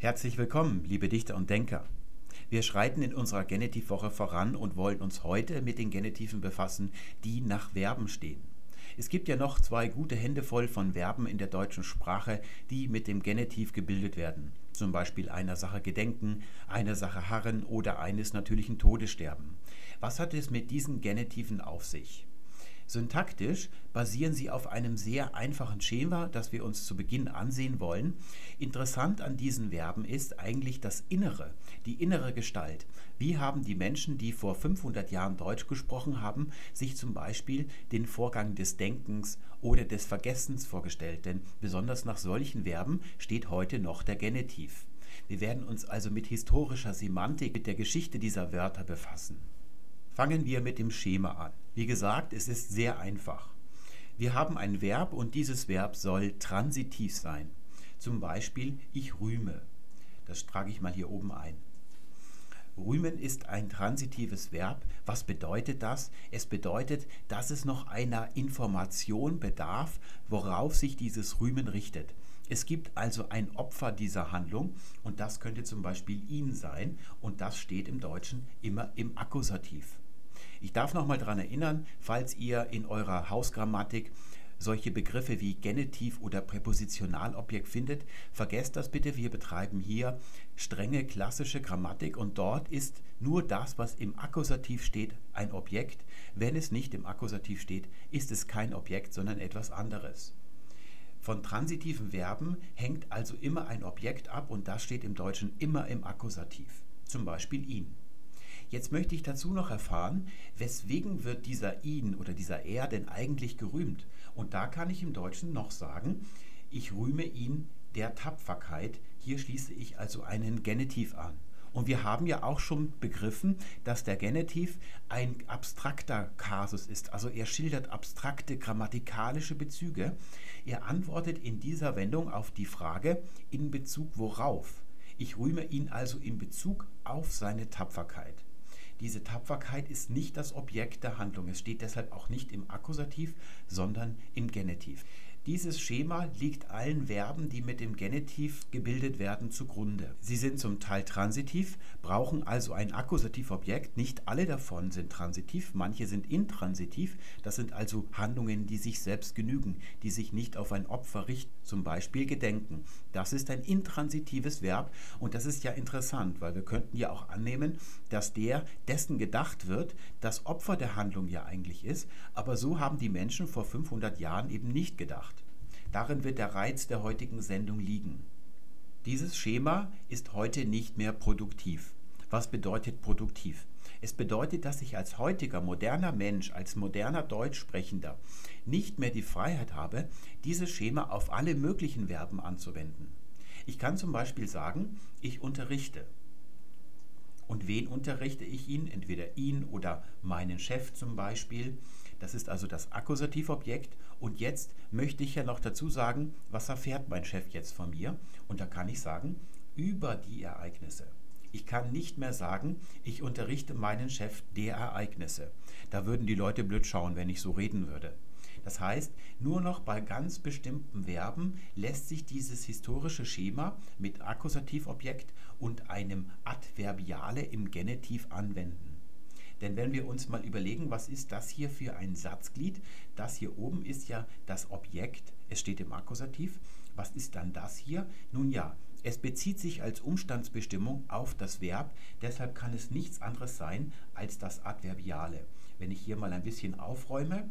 Herzlich willkommen, liebe Dichter und Denker. Wir schreiten in unserer Genitivwoche voran und wollen uns heute mit den Genitiven befassen, die nach Verben stehen. Es gibt ja noch zwei gute Hände voll von Verben in der deutschen Sprache, die mit dem Genitiv gebildet werden. Zum Beispiel einer Sache gedenken, einer Sache harren oder eines natürlichen Todes sterben. Was hat es mit diesen Genitiven auf sich? Syntaktisch basieren sie auf einem sehr einfachen Schema, das wir uns zu Beginn ansehen wollen. Interessant an diesen Verben ist eigentlich das Innere, die innere Gestalt. Wie haben die Menschen, die vor 500 Jahren Deutsch gesprochen haben, sich zum Beispiel den Vorgang des Denkens oder des Vergessens vorgestellt? Denn besonders nach solchen Verben steht heute noch der Genitiv. Wir werden uns also mit historischer Semantik, mit der Geschichte dieser Wörter befassen. Fangen wir mit dem Schema an. Wie gesagt, es ist sehr einfach. Wir haben ein Verb und dieses Verb soll transitiv sein. Zum Beispiel ich rühme. Das trage ich mal hier oben ein. Rühmen ist ein transitives Verb. Was bedeutet das? Es bedeutet, dass es noch einer Information bedarf, worauf sich dieses Rühmen richtet. Es gibt also ein Opfer dieser Handlung und das könnte zum Beispiel ihn sein und das steht im Deutschen immer im Akkusativ. Ich darf noch mal daran erinnern, falls ihr in eurer Hausgrammatik solche Begriffe wie Genitiv oder Präpositionalobjekt findet, vergesst das bitte. Wir betreiben hier strenge klassische Grammatik und dort ist nur das, was im Akkusativ steht, ein Objekt. Wenn es nicht im Akkusativ steht, ist es kein Objekt, sondern etwas anderes. Von transitiven Verben hängt also immer ein Objekt ab und das steht im Deutschen immer im Akkusativ. Zum Beispiel ihn. Jetzt möchte ich dazu noch erfahren, weswegen wird dieser ihn oder dieser er denn eigentlich gerühmt? Und da kann ich im Deutschen noch sagen, ich rühme ihn der Tapferkeit. Hier schließe ich also einen Genitiv an. Und wir haben ja auch schon begriffen, dass der Genitiv ein abstrakter Kasus ist. Also er schildert abstrakte grammatikalische Bezüge. Er antwortet in dieser Wendung auf die Frage, in Bezug worauf. Ich rühme ihn also in Bezug auf seine Tapferkeit. Diese Tapferkeit ist nicht das Objekt der Handlung. Es steht deshalb auch nicht im Akkusativ, sondern im Genitiv. Dieses Schema liegt allen Verben, die mit dem Genitiv gebildet werden, zugrunde. Sie sind zum Teil transitiv, brauchen also ein Akkusativobjekt. Nicht alle davon sind transitiv, manche sind intransitiv. Das sind also Handlungen, die sich selbst genügen, die sich nicht auf ein Opfer richten, zum Beispiel gedenken. Das ist ein intransitives Verb und das ist ja interessant, weil wir könnten ja auch annehmen, dass der, dessen gedacht wird, das Opfer der Handlung ja eigentlich ist. Aber so haben die Menschen vor 500 Jahren eben nicht gedacht. Darin wird der Reiz der heutigen Sendung liegen. Dieses Schema ist heute nicht mehr produktiv. Was bedeutet produktiv? Es bedeutet, dass ich als heutiger moderner Mensch, als moderner Deutschsprechender nicht mehr die Freiheit habe, dieses Schema auf alle möglichen Verben anzuwenden. Ich kann zum Beispiel sagen, ich unterrichte. Und wen unterrichte ich ihn? Entweder ihn oder meinen Chef zum Beispiel. Das ist also das Akkusativobjekt. Und jetzt möchte ich ja noch dazu sagen, was erfährt mein Chef jetzt von mir? Und da kann ich sagen, über die Ereignisse. Ich kann nicht mehr sagen, ich unterrichte meinen Chef der Ereignisse. Da würden die Leute blöd schauen, wenn ich so reden würde. Das heißt, nur noch bei ganz bestimmten Verben lässt sich dieses historische Schema mit Akkusativobjekt und einem Adverbiale im Genitiv anwenden. Denn wenn wir uns mal überlegen, was ist das hier für ein Satzglied? Das hier oben ist ja das Objekt, es steht im Akkusativ. Was ist dann das hier? Nun ja, es bezieht sich als Umstandsbestimmung auf das Verb, deshalb kann es nichts anderes sein als das Adverbiale. Wenn ich hier mal ein bisschen aufräume,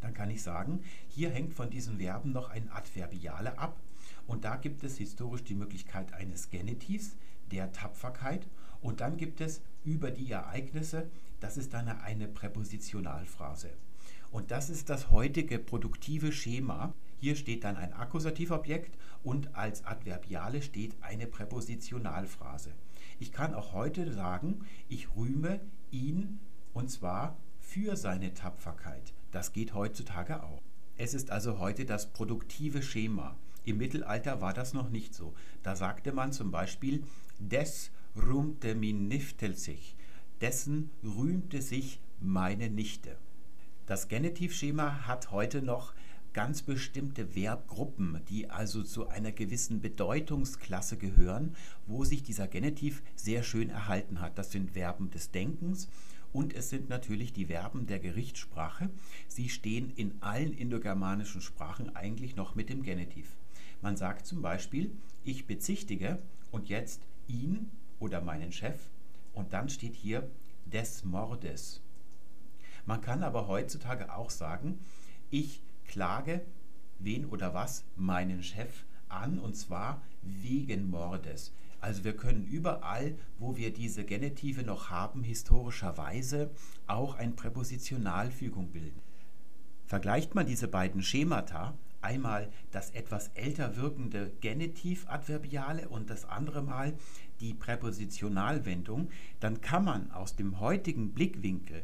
dann kann ich sagen, hier hängt von diesen Verben noch ein Adverbiale ab. Und da gibt es historisch die Möglichkeit eines Genitivs, der Tapferkeit. Und dann gibt es über die Ereignisse, das ist dann eine Präpositionalphrase. Und das ist das heutige produktive Schema. Hier steht dann ein Akkusativobjekt und als Adverbiale steht eine Präpositionalphrase. Ich kann auch heute sagen, ich rühme ihn und zwar für seine Tapferkeit. Das geht heutzutage auch. Es ist also heute das produktive Schema. Im Mittelalter war das noch nicht so. Da sagte man zum Beispiel, des rühmte min Niftel sich, dessen rühmte sich meine Nichte. Das Genitivschema hat heute noch ganz bestimmte Verbgruppen, die also zu einer gewissen Bedeutungsklasse gehören, wo sich dieser Genitiv sehr schön erhalten hat. Das sind Verben des Denkens und es sind natürlich die Verben der Gerichtssprache. Sie stehen in allen indogermanischen Sprachen eigentlich noch mit dem Genitiv. Man sagt zum Beispiel, ich bezichtige und jetzt ihn oder meinen Chef und dann steht hier des Mordes. Man kann aber heutzutage auch sagen, ich klage wen oder was meinen Chef an und zwar wegen Mordes. Also wir können überall, wo wir diese Genitive noch haben, historischerweise auch eine Präpositionalfügung bilden. Vergleicht man diese beiden Schemata, einmal das etwas älter wirkende Genitiv-Adverbiale und das andere Mal die Präpositionalwendung, dann kann man aus dem heutigen Blickwinkel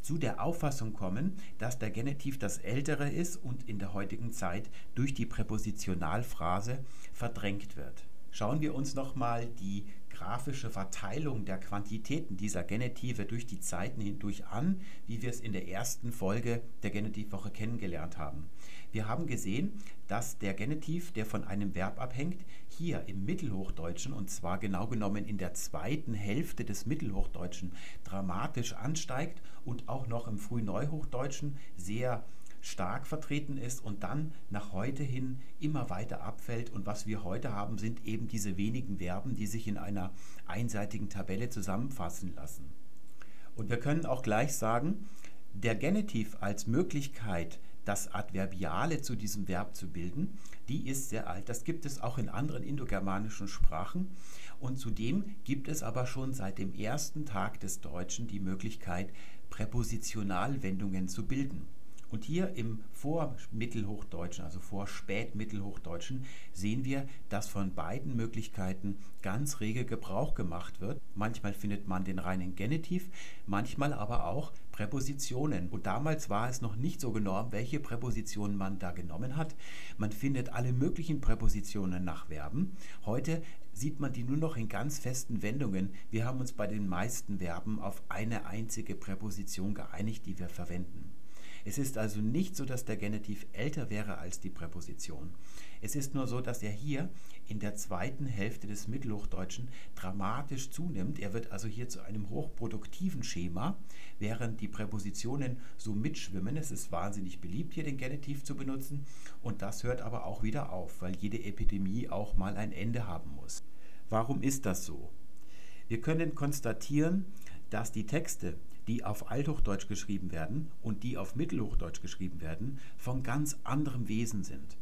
zu der Auffassung kommen, dass der Genitiv das Ältere ist und in der heutigen Zeit durch die Präpositionalphrase verdrängt wird. Schauen wir uns nochmal die grafische Verteilung der Quantitäten dieser Genitive durch die Zeiten hindurch an, wie wir es in der ersten Folge der Genitivwoche kennengelernt haben. Wir haben gesehen, dass der Genitiv, der von einem Verb abhängt, hier im Mittelhochdeutschen, und zwar genau genommen in der zweiten Hälfte des Mittelhochdeutschen, dramatisch ansteigt und auch noch im Frühneuhochdeutschen sehr stark vertreten ist und dann nach heute hin immer weiter abfällt. Und was wir heute haben, sind eben diese wenigen Verben, die sich in einer einseitigen Tabelle zusammenfassen lassen. Und wir können auch gleich sagen, der Genitiv als Möglichkeit, das Adverbiale zu diesem Verb zu bilden, die ist sehr alt. Das gibt es auch in anderen indogermanischen Sprachen. Und zudem gibt es aber schon seit dem ersten Tag des Deutschen die Möglichkeit, Präpositionalwendungen zu bilden. Und hier im Vormittelhochdeutschen, also Vorspätmittelhochdeutschen, sehen wir, dass von beiden Möglichkeiten ganz rege Gebrauch gemacht wird. Manchmal findet man den reinen Genitiv, manchmal aber auch Präpositionen. Und damals war es noch nicht so genormt, welche Präpositionen man da genommen hat. Man findet alle möglichen Präpositionen nach Verben. Heute sieht man die nur noch in ganz festen Wendungen. Wir haben uns bei den meisten Verben auf eine einzige Präposition geeinigt, die wir verwenden. Es ist also nicht so, dass der Genitiv älter wäre als die Präposition. Es ist nur so, dass er hier in der zweiten Hälfte des Mittelhochdeutschen dramatisch zunimmt. Er wird also hier zu einem hochproduktiven Schema, während die Präpositionen so mitschwimmen. Es ist wahnsinnig beliebt, hier den Genitiv zu benutzen. Und das hört aber auch wieder auf, weil jede Epidemie auch mal ein Ende haben muss. Warum ist das so? Wir können konstatieren, dass die Texte die auf Althochdeutsch geschrieben werden und die auf Mittelhochdeutsch geschrieben werden, von ganz anderem Wesen sind.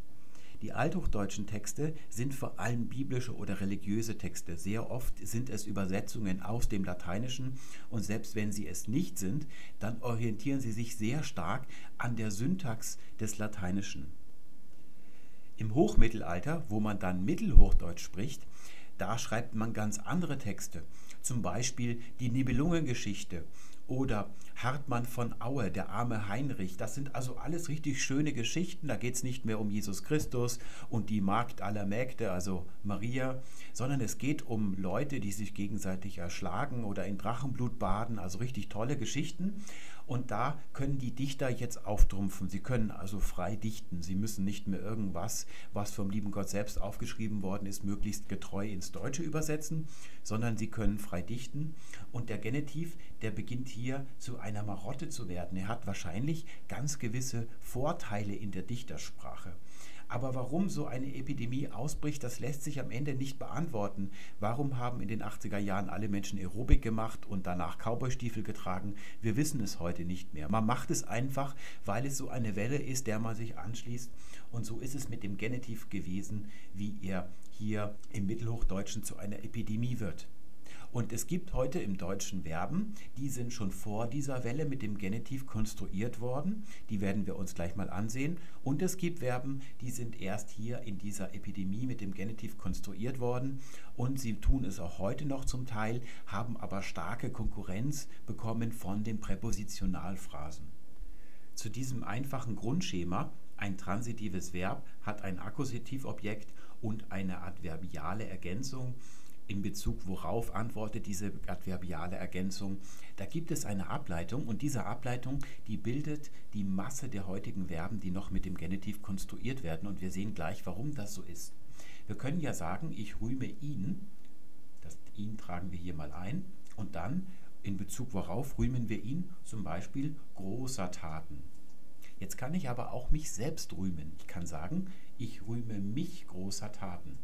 Die althochdeutschen Texte sind vor allem biblische oder religiöse Texte. Sehr oft sind es Übersetzungen aus dem Lateinischen und selbst wenn sie es nicht sind, dann orientieren sie sich sehr stark an der Syntax des Lateinischen. Im Hochmittelalter, wo man dann Mittelhochdeutsch spricht, da schreibt man ganz andere Texte, zum Beispiel die Nibelungengeschichte oder Hartmann von Aue, der arme Heinrich. Das sind also alles richtig schöne Geschichten. Da geht es nicht mehr um Jesus Christus und die Magd aller Mägde, also Maria, sondern es geht um Leute, die sich gegenseitig erschlagen oder in Drachenblut baden. Also richtig tolle Geschichten. Und da können die Dichter jetzt auftrumpfen. Sie können also frei dichten. Sie müssen nicht mehr irgendwas, was vom lieben Gott selbst aufgeschrieben worden ist, möglichst getreu ins Deutsche übersetzen, sondern sie können frei dichten. Und der Genitiv, der beginnt hier zu einer Marotte zu werden. Er hat wahrscheinlich ganz gewisse Vorteile in der Dichtersprache. Aber warum so eine Epidemie ausbricht, das lässt sich am Ende nicht beantworten. Warum haben in den 80er Jahren alle Menschen Aerobik gemacht und danach Cowboystiefel getragen? Wir wissen es heute nicht mehr. Man macht es einfach, weil es so eine Welle ist, der man sich anschließt. Und so ist es mit dem Genitiv gewesen, wie er hier im Mittelhochdeutschen zu einer Epidemie wird. Und es gibt heute im Deutschen Verben, die sind schon vor dieser Welle mit dem Genitiv konstruiert worden. Die werden wir uns gleich mal ansehen. Und es gibt Verben, die sind erst hier in dieser Epidemie mit dem Genitiv konstruiert worden. Und sie tun es auch heute noch zum Teil, haben aber starke Konkurrenz bekommen von den Präpositionalphrasen. Zu diesem einfachen Grundschema, ein transitives Verb hat ein Akkusativobjekt und eine adverbiale Ergänzung, in Bezug worauf antwortet diese adverbiale Ergänzung. Da gibt es eine Ableitung und diese Ableitung, die bildet die Masse der heutigen Verben, die noch mit dem Genitiv konstruiert werden und wir sehen gleich, warum das so ist. Wir können ja sagen, ich rühme ihn, das ihn tragen wir hier mal ein und dann in Bezug worauf rühmen wir ihn zum Beispiel großer Taten. Jetzt kann ich aber auch mich selbst rühmen. Ich kann sagen, ich rühme mich großer Taten.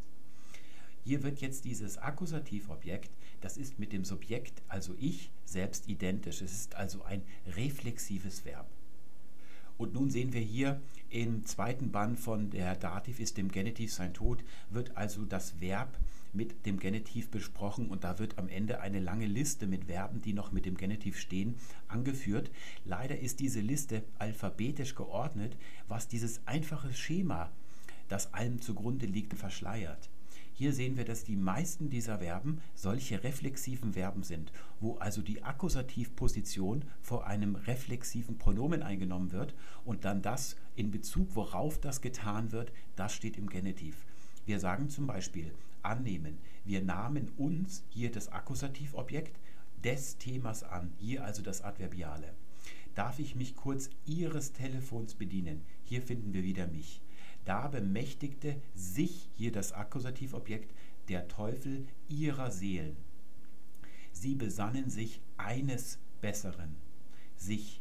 Hier wird jetzt dieses Akkusativobjekt, das ist mit dem Subjekt, also ich, selbst identisch. Es ist also ein reflexives Verb. Und nun sehen wir hier im zweiten Band von der Dativ ist dem Genitiv sein Tod, wird also das Verb mit dem Genitiv besprochen und da wird am Ende eine lange Liste mit Verben, die noch mit dem Genitiv stehen, angeführt. Leider ist diese Liste alphabetisch geordnet, was dieses einfache Schema, das allem zugrunde liegt, verschleiert. Hier sehen wir, dass die meisten dieser Verben solche reflexiven Verben sind, wo also die Akkusativposition vor einem reflexiven Pronomen eingenommen wird und dann das in Bezug, worauf das getan wird, das steht im Genitiv. Wir sagen zum Beispiel annehmen. Wir nahmen uns, hier das Akkusativobjekt, des Themas an, hier also das Adverbiale. Darf ich mich kurz Ihres Telefons bedienen? Hier finden wir wieder mich. Da bemächtigte sich hier das Akkusativobjekt der Teufel ihrer Seelen. Sie besannen sich eines Besseren, sich.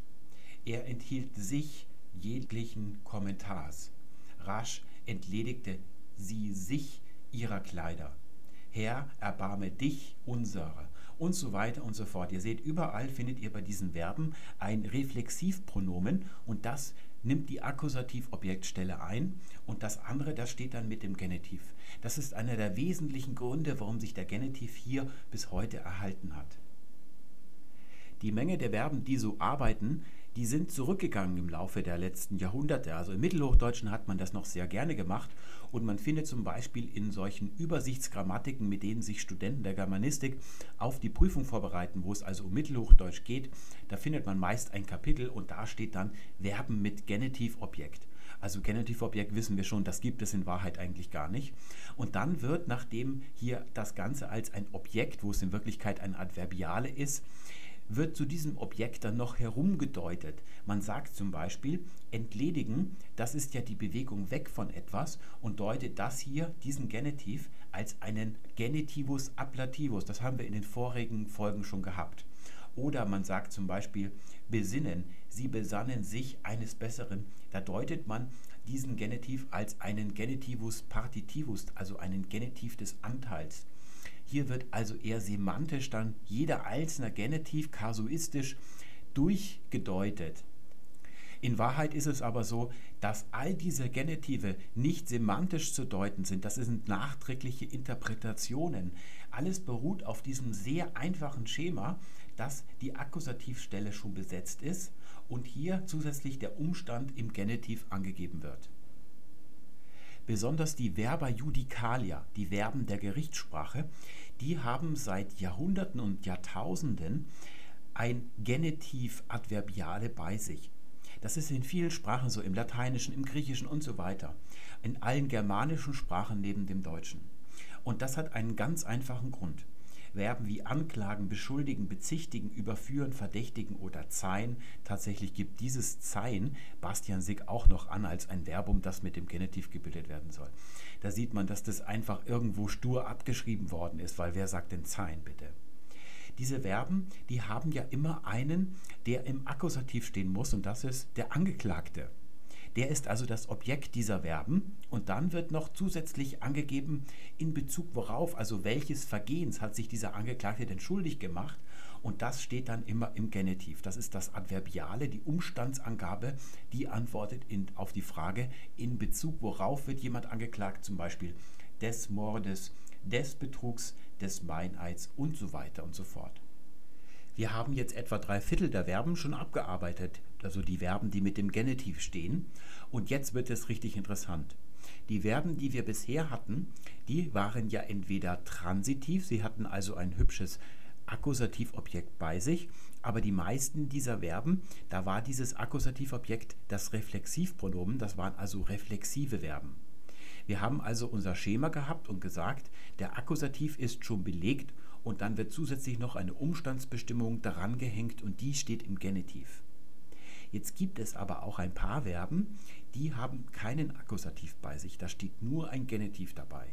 Er enthielt sich jeglichen Kommentars. Rasch entledigte sie sich ihrer Kleider. Herr, erbarme dich unsere. Und so weiter und so fort. Ihr seht, überall findet ihr bei diesen Verben ein Reflexivpronomen und das nimmt die Akkusativobjektstelle ein und das andere, das steht dann mit dem Genitiv. Das ist einer der wesentlichen Gründe, warum sich der Genitiv hier bis heute erhalten hat. Die Menge der Verben, die so arbeiten, die sind zurückgegangen im Laufe der letzten Jahrhunderte. Also im Mittelhochdeutschen hat man das noch sehr gerne gemacht und man findet zum Beispiel in solchen Übersichtsgrammatiken, mit denen sich Studenten der Germanistik auf die Prüfung vorbereiten, wo es also um Mittelhochdeutsch geht, da findet man meist ein Kapitel und da steht dann Verben mit Genitivobjekt. Also Genitivobjekt wissen wir schon, das gibt es in Wahrheit eigentlich gar nicht. Und dann wird, nachdem hier das Ganze als ein Objekt, wo es in Wirklichkeit ein Adverbiale ist, wird zu diesem Objekt dann noch herumgedeutet. Man sagt zum Beispiel, entledigen, das ist ja die Bewegung weg von etwas und deutet das hier, diesen Genitiv, als einen Genitivus ablativus. Das haben wir in den vorigen Folgen schon gehabt. Oder man sagt zum Beispiel besinnen, sie besannen sich eines Besseren. Da deutet man diesen Genitiv als einen Genitivus partitivus, also einen Genitiv des Anteils. Hier wird also eher semantisch dann jeder einzelne Genitiv kasuistisch durchgedeutet. In Wahrheit ist es aber so, dass all diese Genitive nicht semantisch zu deuten sind. Das sind nachträgliche Interpretationen. Alles beruht auf diesem sehr einfachen Schema, dass die Akkusativstelle schon besetzt ist und hier zusätzlich der Umstand im Genitiv angegeben wird. Besonders die Verba judicalia, die Verben der Gerichtssprache, die haben seit Jahrhunderten und Jahrtausenden ein Genitiv Adverbiale bei sich. Das ist in vielen Sprachen so, im Lateinischen, im Griechischen und so weiter. In allen germanischen Sprachen neben dem Deutschen. Und das hat einen ganz einfachen Grund. Verben wie anklagen, beschuldigen, bezichtigen, überführen, verdächtigen oder zeihen. Tatsächlich gibt dieses zeihen Bastian Sick auch noch an als ein Verbum, das mit dem Genitiv gebildet werden soll. Da sieht man, dass das einfach irgendwo stur abgeschrieben worden ist, weil wer sagt denn zeihen bitte? Diese Verben, die haben ja immer einen, der im Akkusativ stehen muss und das ist der Angeklagte. Der ist also das Objekt dieser Verben und dann wird noch zusätzlich angegeben, in Bezug worauf, also welches Vergehens hat sich dieser Angeklagte denn schuldig gemacht und das steht dann immer im Genitiv. Das ist das Adverbiale, die Umstandsangabe, die antwortet in, auf die Frage, in Bezug worauf wird jemand angeklagt, zum Beispiel des Mordes, des Betrugs, des Meineids und so weiter und so fort. Wir haben jetzt etwa drei Viertel der Verben schon abgearbeitet, also die Verben, die mit dem Genitiv stehen. Und jetzt wird es richtig interessant. Die Verben, die wir bisher hatten, die waren ja entweder transitiv, sie hatten also ein hübsches Akkusativobjekt bei sich, aber die meisten dieser Verben, da war dieses Akkusativobjekt das Reflexivpronomen, das waren also reflexive Verben. Wir haben also unser Schema gehabt und gesagt, der Akkusativ ist schon belegt und dann wird zusätzlich noch eine Umstandsbestimmung daran gehängt und die steht im Genitiv. Jetzt gibt es aber auch ein paar Verben, die haben keinen Akkusativ bei sich, da steht nur ein Genitiv dabei.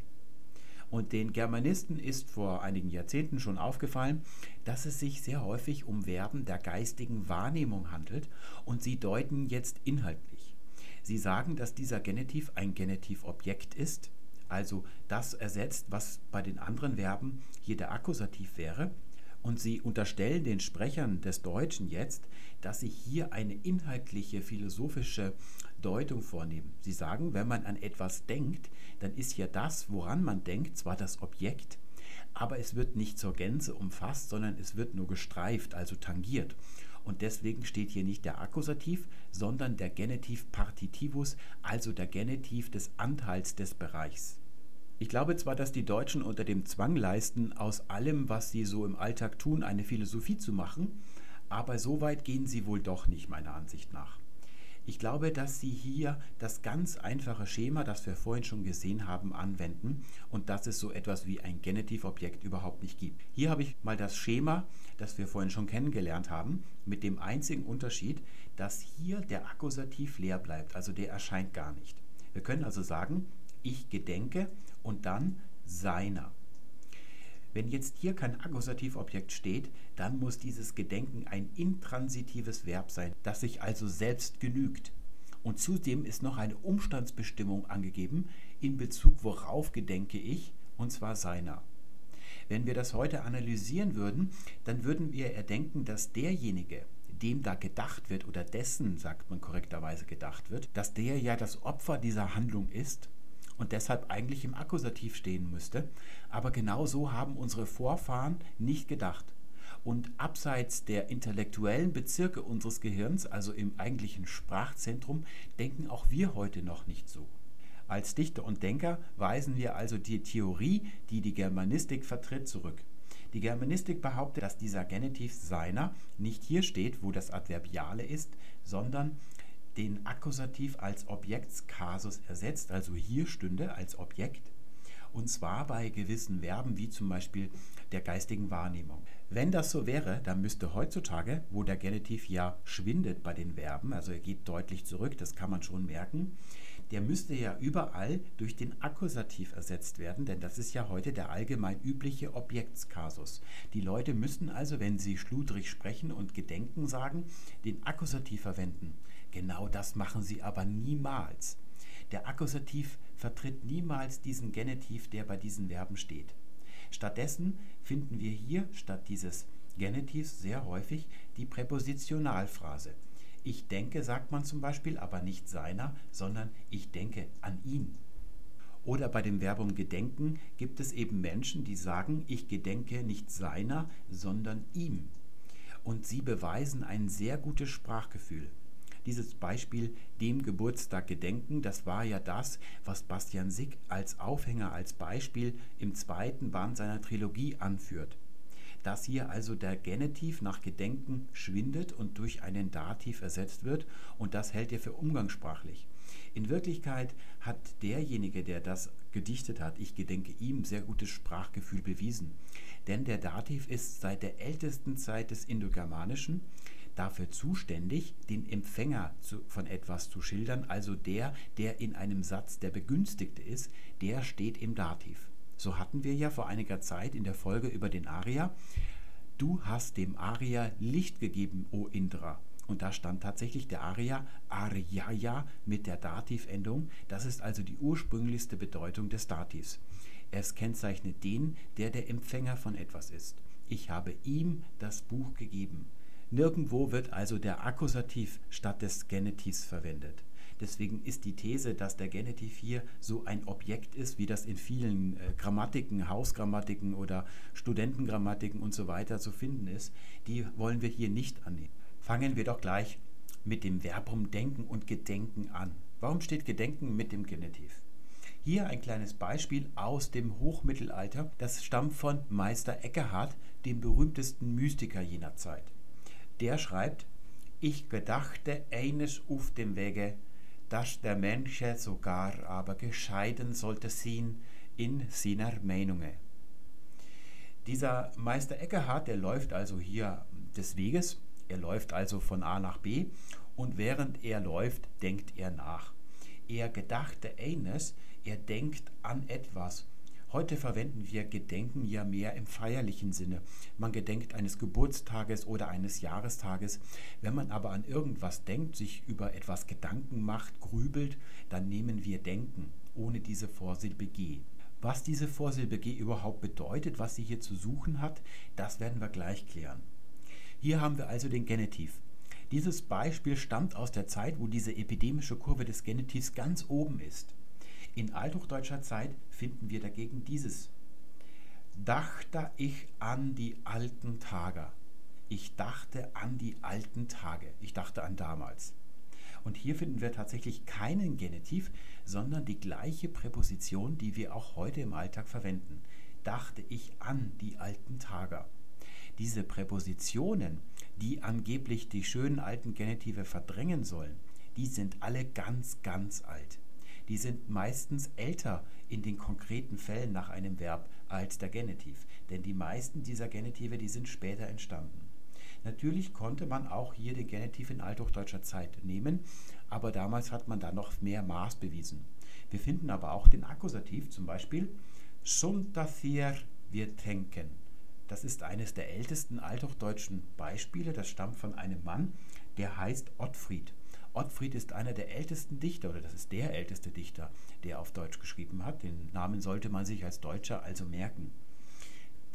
Und den Germanisten ist vor einigen Jahrzehnten schon aufgefallen, dass es sich sehr häufig um Verben der geistigen Wahrnehmung handelt und sie deuten jetzt inhaltlich. Sie sagen, dass dieser Genitiv ein Genitivobjekt ist, also das ersetzt, was bei den anderen Verben hier der Akkusativ wäre. Und sie unterstellen den Sprechern des Deutschen jetzt, dass sie hier eine inhaltliche, philosophische Deutung vornehmen. Sie sagen, wenn man an etwas denkt, dann ist ja das, woran man denkt, zwar das Objekt, aber es wird nicht zur Gänze umfasst, sondern es wird nur gestreift, also tangiert. Und deswegen steht hier nicht der Akkusativ, sondern der Genitiv partitivus, also der Genitiv des Anteils des Bereichs. Ich glaube zwar, dass die Deutschen unter dem Zwang leisten, aus allem, was sie so im Alltag tun, eine Philosophie zu machen, aber so weit gehen sie wohl doch nicht meiner Ansicht nach. Ich glaube, dass Sie hier das ganz einfache Schema, das wir vorhin schon gesehen haben, anwenden und dass es so etwas wie ein Genitivobjekt überhaupt nicht gibt. Hier habe ich mal das Schema, das wir vorhin schon kennengelernt haben, mit dem einzigen Unterschied, dass hier der Akkusativ leer bleibt, also der erscheint gar nicht. Wir können also sagen, ich gedenke und dann seiner. Wenn jetzt hier kein Akkusativobjekt steht, dann muss dieses Gedenken ein intransitives Verb sein, das sich also selbst genügt. Und zudem ist noch eine Umstandsbestimmung angegeben, in Bezug worauf gedenke ich, und zwar seiner. Wenn wir das heute analysieren würden, dann würden wir erdenken, dass derjenige, dem da gedacht wird oder dessen, sagt man korrekterweise, gedacht wird, dass der ja das Opfer dieser Handlung ist und deshalb eigentlich im Akkusativ stehen müsste. Aber genau so haben unsere Vorfahren nicht gedacht. Und abseits der intellektuellen Bezirke unseres Gehirns, also im eigentlichen Sprachzentrum, denken auch wir heute noch nicht so. Als Dichter und Denker weisen wir also die Theorie, die die Germanistik vertritt, zurück. Die Germanistik behauptet, dass dieser Genitiv seiner nicht hier steht, wo das Adverbiale ist, sondern den Akkusativ als Objektskasus ersetzt, also hier stünde als Objekt, und zwar bei gewissen Verben wie zum Beispiel der geistigen Wahrnehmung. Wenn das so wäre, dann müsste heutzutage, wo der Genitiv ja schwindet bei den Verben, also er geht deutlich zurück, das kann man schon merken, der müsste ja überall durch den Akkusativ ersetzt werden, denn das ist ja heute der allgemein übliche Objektskasus. Die Leute müssten also, wenn sie schludrig sprechen und Gedenken sagen, den Akkusativ verwenden. Genau das machen sie aber niemals. Der Akkusativ vertritt niemals diesen Genitiv, der bei diesen Verben steht. Stattdessen finden wir hier statt dieses Genitivs sehr häufig die Präpositionalphrase. Ich denke, sagt man zum Beispiel, aber nicht seiner, sondern ich denke an ihn. Oder bei dem Verbum gedenken gibt es eben Menschen, die sagen, ich gedenke nicht seiner, sondern ihm. Und sie beweisen ein sehr gutes Sprachgefühl. Dieses Beispiel dem Geburtstag gedenken, das war ja das, was Bastian Sick als Aufhänger, als Beispiel im zweiten Band seiner Trilogie anführt. Dass hier also der Genitiv nach Gedenken schwindet und durch einen Dativ ersetzt wird und das hält er für umgangssprachlich. In Wirklichkeit hat derjenige, der das gedichtet hat, ich gedenke ihm, sehr gutes Sprachgefühl bewiesen. Denn der Dativ ist seit der ältesten Zeit des Indogermanischen dafür zuständig, den Empfänger zu, von etwas zu schildern, also der, der in einem Satz der Begünstigte ist, der steht im Dativ. So hatten wir ja vor einiger Zeit in der Folge über den Arier, du hast dem Arier Licht gegeben, o Indra. Und da stand tatsächlich der Arier Aryaya mit der Dativendung. Das ist also die ursprünglichste Bedeutung des Dativs. Es kennzeichnet den, der der Empfänger von etwas ist. Ich habe ihm das Buch gegeben. Nirgendwo wird also der Akkusativ statt des Genitivs verwendet. Deswegen ist die These, dass der Genitiv hier so ein Objekt ist, wie das in vielen äh, Grammatiken, Hausgrammatiken oder Studentengrammatiken und so weiter zu finden ist, die wollen wir hier nicht annehmen. Fangen wir doch gleich mit dem Verbum denken und gedenken an. Warum steht Gedenken mit dem Genitiv? Hier ein kleines Beispiel aus dem Hochmittelalter. Das stammt von Meister Eckehard, dem berühmtesten Mystiker jener Zeit. Der schreibt, ich gedachte eines auf dem Wege, dass der Mensch sogar aber gescheiden sollte sein in seiner Meinungen. Dieser Meister Eckehardt, der läuft also hier des Weges, er läuft also von A nach B und während er läuft, denkt er nach. Er gedachte eines, er denkt an etwas. Heute verwenden wir Gedenken ja mehr im feierlichen Sinne. Man gedenkt eines Geburtstages oder eines Jahrestages. Wenn man aber an irgendwas denkt, sich über etwas Gedanken macht, grübelt, dann nehmen wir Denken ohne diese Vorsilbe G. Was diese Vorsilbe G überhaupt bedeutet, was sie hier zu suchen hat, das werden wir gleich klären. Hier haben wir also den Genitiv. Dieses Beispiel stammt aus der Zeit, wo diese epidemische Kurve des Genitivs ganz oben ist. In althochdeutscher Zeit finden wir dagegen dieses. Dachte ich an die alten Tage. Ich dachte an die alten Tage. Ich dachte an damals. Und hier finden wir tatsächlich keinen Genitiv, sondern die gleiche Präposition, die wir auch heute im Alltag verwenden. Dachte ich an die alten Tage diese Präpositionen, die angeblich die schönen alten Genitive verdrängen sollen, die sind alle ganz, ganz alt. Die sind meistens älter in den konkreten Fällen nach einem Verb als der Genitiv, denn die meisten dieser Genitive, die sind später entstanden. Natürlich konnte man auch hier den Genitiv in althochdeutscher Zeit nehmen, aber damals hat man da noch mehr Maß bewiesen. Wir finden aber auch den Akkusativ, zum Beispiel Suntathir wir tänken. Das ist eines der ältesten althochdeutschen Beispiele. Das stammt von einem Mann, der heißt Ottfried. Ottfried ist einer der ältesten Dichter, oder das ist der älteste Dichter, der auf Deutsch geschrieben hat. Den Namen sollte man sich als Deutscher also merken.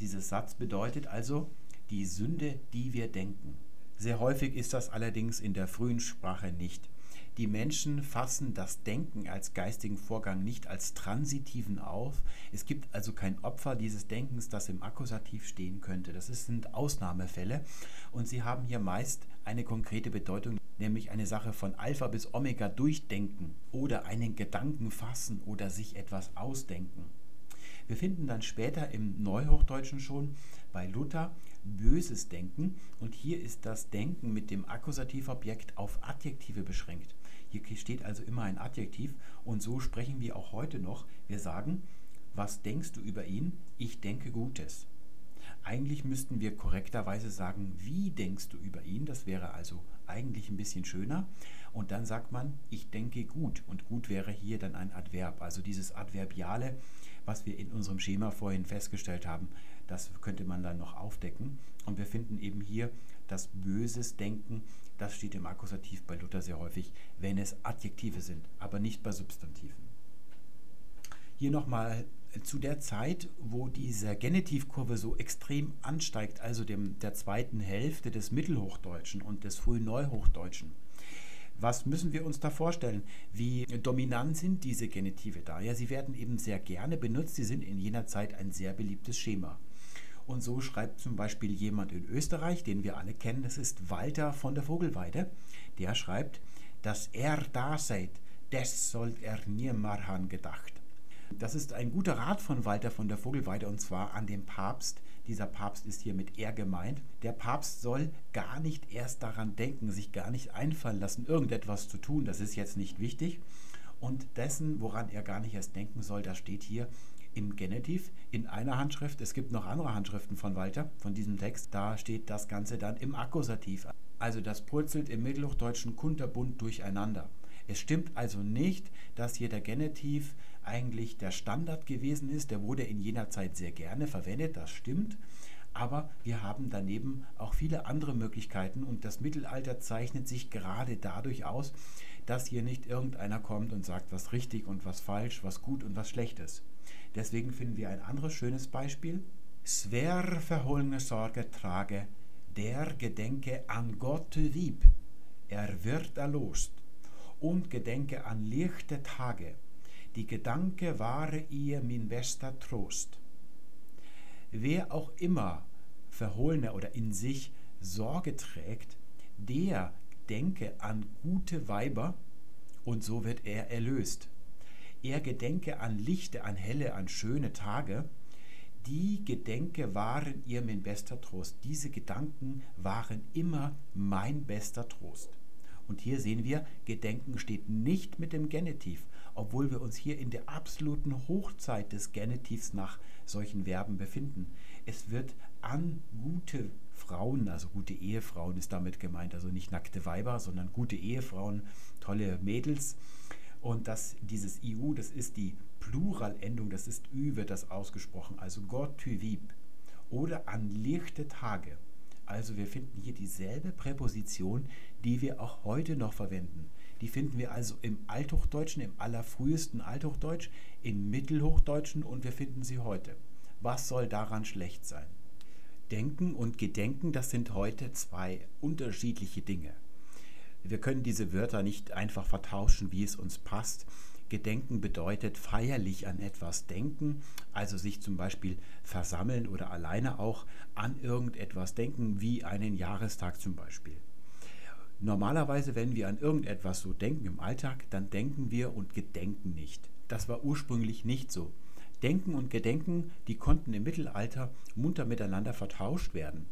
Dieser Satz bedeutet also die Sünde, die wir denken. Sehr häufig ist das allerdings in der frühen Sprache nicht. Die Menschen fassen das Denken als geistigen Vorgang nicht als transitiven auf. Es gibt also kein Opfer dieses Denkens, das im Akkusativ stehen könnte. Das sind Ausnahmefälle und sie haben hier meist eine konkrete Bedeutung, nämlich eine Sache von Alpha bis Omega durchdenken oder einen Gedanken fassen oder sich etwas ausdenken. Wir finden dann später im Neuhochdeutschen schon bei Luther böses Denken und hier ist das Denken mit dem Akkusativobjekt auf Adjektive beschränkt. Hier steht also immer ein Adjektiv und so sprechen wir auch heute noch. Wir sagen, was denkst du über ihn? Ich denke Gutes. Eigentlich müssten wir korrekterweise sagen, wie denkst du über ihn? Das wäre also eigentlich ein bisschen schöner. Und dann sagt man, ich denke gut. Und gut wäre hier dann ein Adverb. Also dieses Adverbiale, was wir in unserem Schema vorhin festgestellt haben, das könnte man dann noch aufdecken. Und wir finden eben hier das böses Denken, das steht im Akkusativ bei Luther sehr häufig, wenn es Adjektive sind, aber nicht bei Substantiven. Hier nochmal zu der Zeit, wo diese Genitivkurve so extrem ansteigt, also dem, der zweiten Hälfte des Mittelhochdeutschen und des frühen Neuhochdeutschen. Was müssen wir uns da vorstellen? Wie dominant sind diese Genitive da? Ja, sie werden eben sehr gerne benutzt, sie sind in jener Zeit ein sehr beliebtes Schema. Und so schreibt zum Beispiel jemand in Österreich, den wir alle kennen, das ist Walter von der Vogelweide, der schreibt, dass er da seid, das sollt er niemals han gedacht. Das ist ein guter Rat von Walter von der Vogelweide und zwar an den Papst. Dieser Papst ist hier mit er gemeint. Der Papst soll gar nicht erst daran denken, sich gar nicht einfallen lassen, irgendetwas zu tun. Das ist jetzt nicht wichtig. Und dessen, woran er gar nicht erst denken soll, das steht hier, im Genitiv in einer Handschrift. Es gibt noch andere Handschriften von Walter, von diesem Text. Da steht das Ganze dann im Akkusativ. Also das purzelt im Mittelhochdeutschen kunterbunt durcheinander. Es stimmt also nicht, dass hier der Genitiv eigentlich der Standard gewesen ist. Der wurde in jener Zeit sehr gerne verwendet, das stimmt. Aber wir haben daneben auch viele andere Möglichkeiten und das Mittelalter zeichnet sich gerade dadurch aus, dass hier nicht irgendeiner kommt und sagt, was richtig und was falsch, was gut und was schlecht ist. Deswegen finden wir ein anderes schönes Beispiel. Sver verholene Sorge trage, der gedenke an Gott lieb, er wird erlost. Und gedenke an lichte Tage, die Gedanke wahre ihr mein bester Trost. Wer auch immer verholene oder in sich Sorge trägt, der denke an gute Weiber und so wird er erlöst. Er gedenke an Lichte, an helle, an schöne Tage. Die Gedenke waren ihr mein bester Trost. Diese Gedanken waren immer mein bester Trost. Und hier sehen wir, Gedenken steht nicht mit dem Genitiv, obwohl wir uns hier in der absoluten Hochzeit des Genitivs nach solchen Verben befinden. Es wird an gute Frauen, also gute Ehefrauen ist damit gemeint, also nicht nackte Weiber, sondern gute Ehefrauen, tolle Mädels. Und das, dieses IU, das ist die Pluralendung, das ist Ü, wird das ausgesprochen, also Gott tu vib. Oder an lichte Tage. Also wir finden hier dieselbe Präposition, die wir auch heute noch verwenden. Die finden wir also im Althochdeutschen, im allerfrühesten Althochdeutsch, im Mittelhochdeutschen und wir finden sie heute. Was soll daran schlecht sein? Denken und Gedenken, das sind heute zwei unterschiedliche Dinge. Wir können diese Wörter nicht einfach vertauschen, wie es uns passt. Gedenken bedeutet feierlich an etwas denken, also sich zum Beispiel versammeln oder alleine auch an irgendetwas denken, wie einen Jahrestag zum Beispiel. Normalerweise, wenn wir an irgendetwas so denken im Alltag, dann denken wir und gedenken nicht. Das war ursprünglich nicht so. Denken und Gedenken, die konnten im Mittelalter munter miteinander vertauscht werden.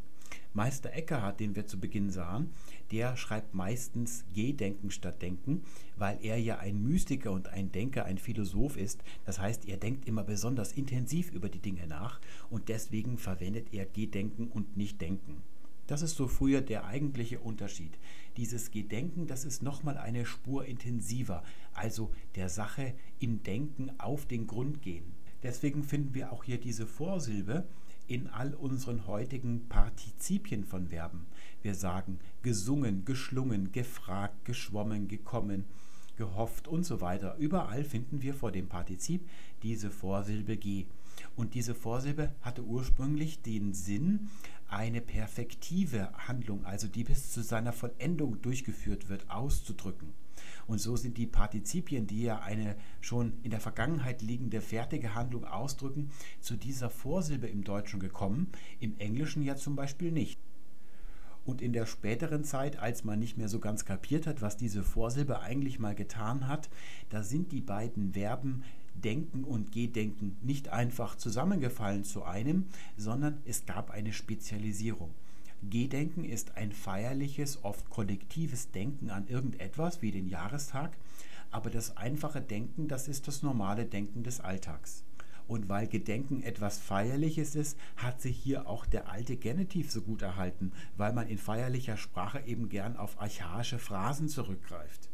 Meister Eckhart, den wir zu Beginn sahen, der schreibt meistens Gedenken statt Denken, weil er ja ein Mystiker und ein Denker, ein Philosoph ist. Das heißt, er denkt immer besonders intensiv über die Dinge nach und deswegen verwendet er Gedenken und nicht Denken. Das ist so früher der eigentliche Unterschied. Dieses Gedenken, das ist nochmal eine Spur intensiver, also der Sache im Denken auf den Grund gehen. Deswegen finden wir auch hier diese Vorsilbe in all unseren heutigen Partizipien von Verben. Wir sagen gesungen, geschlungen, gefragt, geschwommen, gekommen, gehofft und so weiter. Überall finden wir vor dem Partizip diese Vorsilbe G. Und diese Vorsilbe hatte ursprünglich den Sinn, eine perfektive Handlung, also die bis zu seiner Vollendung durchgeführt wird, auszudrücken. Und so sind die Partizipien, die ja eine schon in der Vergangenheit liegende fertige Handlung ausdrücken, zu dieser Vorsilbe im Deutschen gekommen, im Englischen ja zum Beispiel nicht. Und in der späteren Zeit, als man nicht mehr so ganz kapiert hat, was diese Vorsilbe eigentlich mal getan hat, da sind die beiden Verben Denken und Gedenken nicht einfach zusammengefallen zu einem, sondern es gab eine Spezialisierung. Gedenken ist ein feierliches, oft kollektives Denken an irgendetwas wie den Jahrestag, aber das einfache Denken, das ist das normale Denken des Alltags. Und weil Gedenken etwas Feierliches ist, hat sich hier auch der alte Genitiv so gut erhalten, weil man in feierlicher Sprache eben gern auf archaische Phrasen zurückgreift.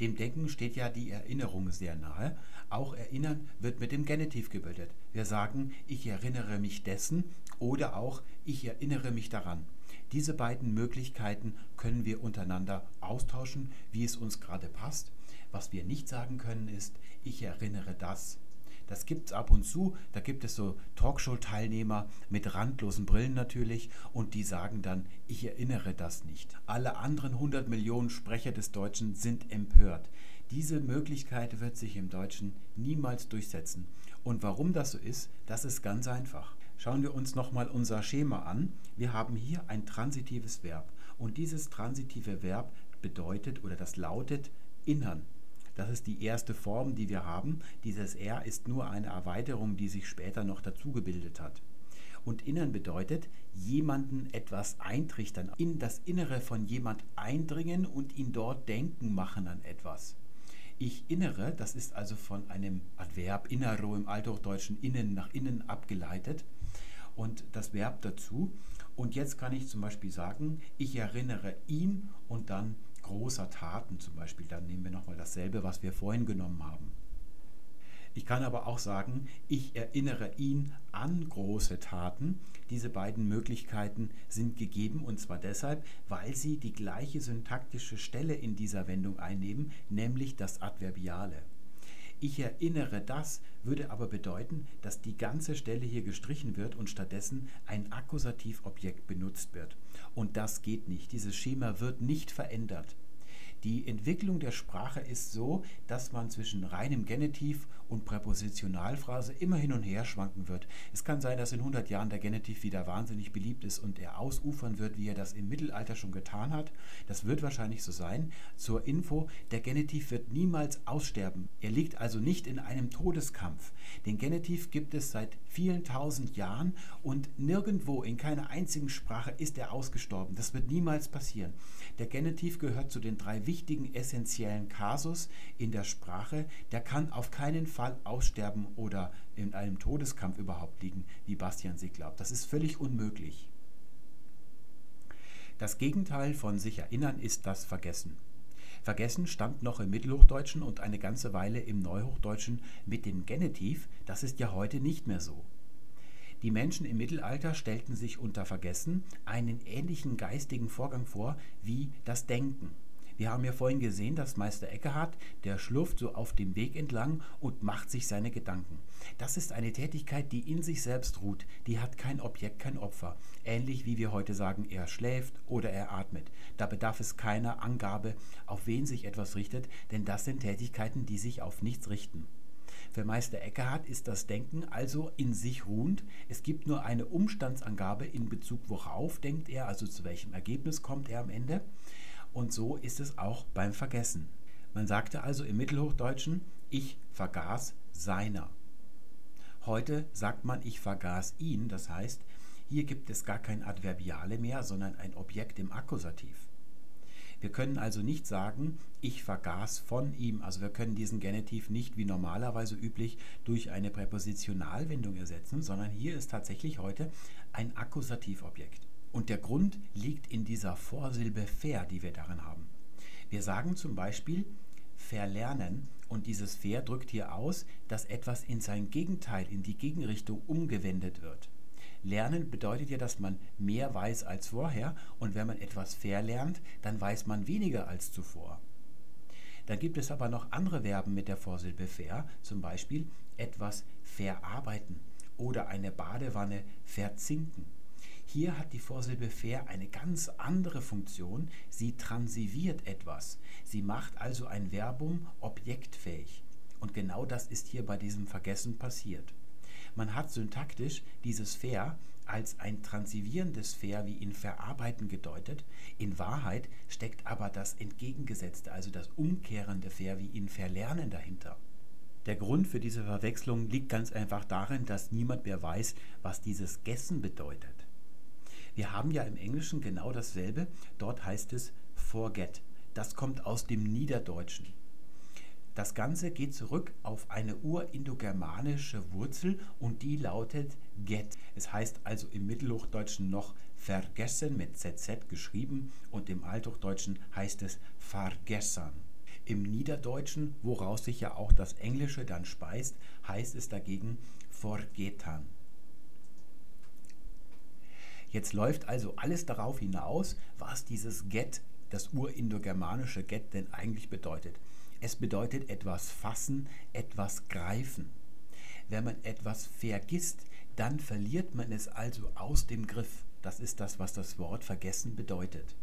Dem Denken steht ja die Erinnerung sehr nahe. Auch Erinnern wird mit dem Genitiv gebildet. Wir sagen, ich erinnere mich dessen oder auch ich erinnere mich daran. Diese beiden Möglichkeiten können wir untereinander austauschen, wie es uns gerade passt. Was wir nicht sagen können ist, ich erinnere das. Das gibt es ab und zu. Da gibt es so Talkshow-Teilnehmer mit randlosen Brillen natürlich und die sagen dann, ich erinnere das nicht. Alle anderen 100 Millionen Sprecher des Deutschen sind empört. Diese Möglichkeit wird sich im Deutschen niemals durchsetzen. Und warum das so ist, das ist ganz einfach. Schauen wir uns nochmal unser Schema an. Wir haben hier ein transitives Verb und dieses transitive Verb bedeutet oder das lautet innern. Das ist die erste Form, die wir haben. Dieses R ist nur eine Erweiterung, die sich später noch dazu gebildet hat. Und innern bedeutet, jemanden etwas eintrichtern, in das Innere von jemand eindringen und ihn dort denken machen an etwas. Ich innere, das ist also von einem Adverb innero im Althochdeutschen innen nach innen abgeleitet und das Verb dazu. Und jetzt kann ich zum Beispiel sagen, ich erinnere ihn und dann großer Taten zum Beispiel, dann nehmen wir nochmal dasselbe, was wir vorhin genommen haben. Ich kann aber auch sagen, ich erinnere ihn an große Taten. Diese beiden Möglichkeiten sind gegeben und zwar deshalb, weil sie die gleiche syntaktische Stelle in dieser Wendung einnehmen, nämlich das Adverbiale. Ich erinnere das würde aber bedeuten, dass die ganze Stelle hier gestrichen wird und stattdessen ein Akkusativobjekt benutzt wird. Und das geht nicht. Dieses Schema wird nicht verändert. Die Entwicklung der Sprache ist so, dass man zwischen reinem Genitiv und Präpositionalphrase immer hin und her schwanken wird. Es kann sein, dass in 100 Jahren der Genitiv wieder wahnsinnig beliebt ist und er ausufern wird, wie er das im Mittelalter schon getan hat. Das wird wahrscheinlich so sein. Zur Info, der Genitiv wird niemals aussterben. Er liegt also nicht in einem Todeskampf. Den Genitiv gibt es seit vielen tausend Jahren und nirgendwo in keiner einzigen Sprache ist er ausgestorben. Das wird niemals passieren. Der Genitiv gehört zu den drei wichtigen essentiellen Kasus in der Sprache. Der kann auf keinen Fall aussterben oder in einem Todeskampf überhaupt liegen, wie Bastian sie glaubt. Das ist völlig unmöglich. Das Gegenteil von sich erinnern ist das Vergessen. Vergessen stand noch im Mittelhochdeutschen und eine ganze Weile im Neuhochdeutschen mit dem Genitiv, das ist ja heute nicht mehr so. Die Menschen im Mittelalter stellten sich unter Vergessen einen ähnlichen geistigen Vorgang vor wie das Denken. Wir haben ja vorhin gesehen, dass Meister Eckehard, der schlurft so auf dem Weg entlang und macht sich seine Gedanken. Das ist eine Tätigkeit, die in sich selbst ruht. Die hat kein Objekt, kein Opfer. Ähnlich wie wir heute sagen, er schläft oder er atmet. Da bedarf es keiner Angabe, auf wen sich etwas richtet, denn das sind Tätigkeiten, die sich auf nichts richten. Für Meister Eckehard ist das Denken also in sich ruhend. Es gibt nur eine Umstandsangabe in Bezug worauf denkt er, also zu welchem Ergebnis kommt er am Ende. Und so ist es auch beim Vergessen. Man sagte also im Mittelhochdeutschen, ich vergaß seiner. Heute sagt man, ich vergaß ihn, das heißt, hier gibt es gar kein Adverbiale mehr, sondern ein Objekt im Akkusativ. Wir können also nicht sagen, ich vergaß von ihm. Also wir können diesen Genitiv nicht wie normalerweise üblich durch eine Präpositionalwendung ersetzen, sondern hier ist tatsächlich heute ein Akkusativobjekt. Und der Grund liegt in dieser Vorsilbe ver, die wir darin haben. Wir sagen zum Beispiel verlernen und dieses ver drückt hier aus, dass etwas in sein Gegenteil, in die Gegenrichtung umgewendet wird. Lernen bedeutet ja, dass man mehr weiß als vorher und wenn man etwas verlernt, dann weiß man weniger als zuvor. Dann gibt es aber noch andere Verben mit der Vorsilbe ver, zum Beispiel etwas verarbeiten oder eine Badewanne verzinken. Hier hat die Vorsilbe fair eine ganz andere Funktion. Sie transiviert etwas. Sie macht also ein Verbum objektfähig. Und genau das ist hier bei diesem Vergessen passiert. Man hat syntaktisch dieses fair als ein transivierendes fair wie in verarbeiten gedeutet. In Wahrheit steckt aber das entgegengesetzte, also das umkehrende fair wie in verlernen dahinter. Der Grund für diese Verwechslung liegt ganz einfach darin, dass niemand mehr weiß, was dieses Gessen bedeutet. Wir haben ja im Englischen genau dasselbe. Dort heißt es forget. Das kommt aus dem Niederdeutschen. Das Ganze geht zurück auf eine urindogermanische Wurzel und die lautet get. Es heißt also im Mittelhochdeutschen noch vergessen mit ZZ geschrieben und im Althochdeutschen heißt es vergessern. Im Niederdeutschen, woraus sich ja auch das Englische dann speist, heißt es dagegen forgetan. Jetzt läuft also alles darauf hinaus, was dieses Get, das urindogermanische Get, denn eigentlich bedeutet. Es bedeutet etwas fassen, etwas greifen. Wenn man etwas vergisst, dann verliert man es also aus dem Griff. Das ist das, was das Wort vergessen bedeutet.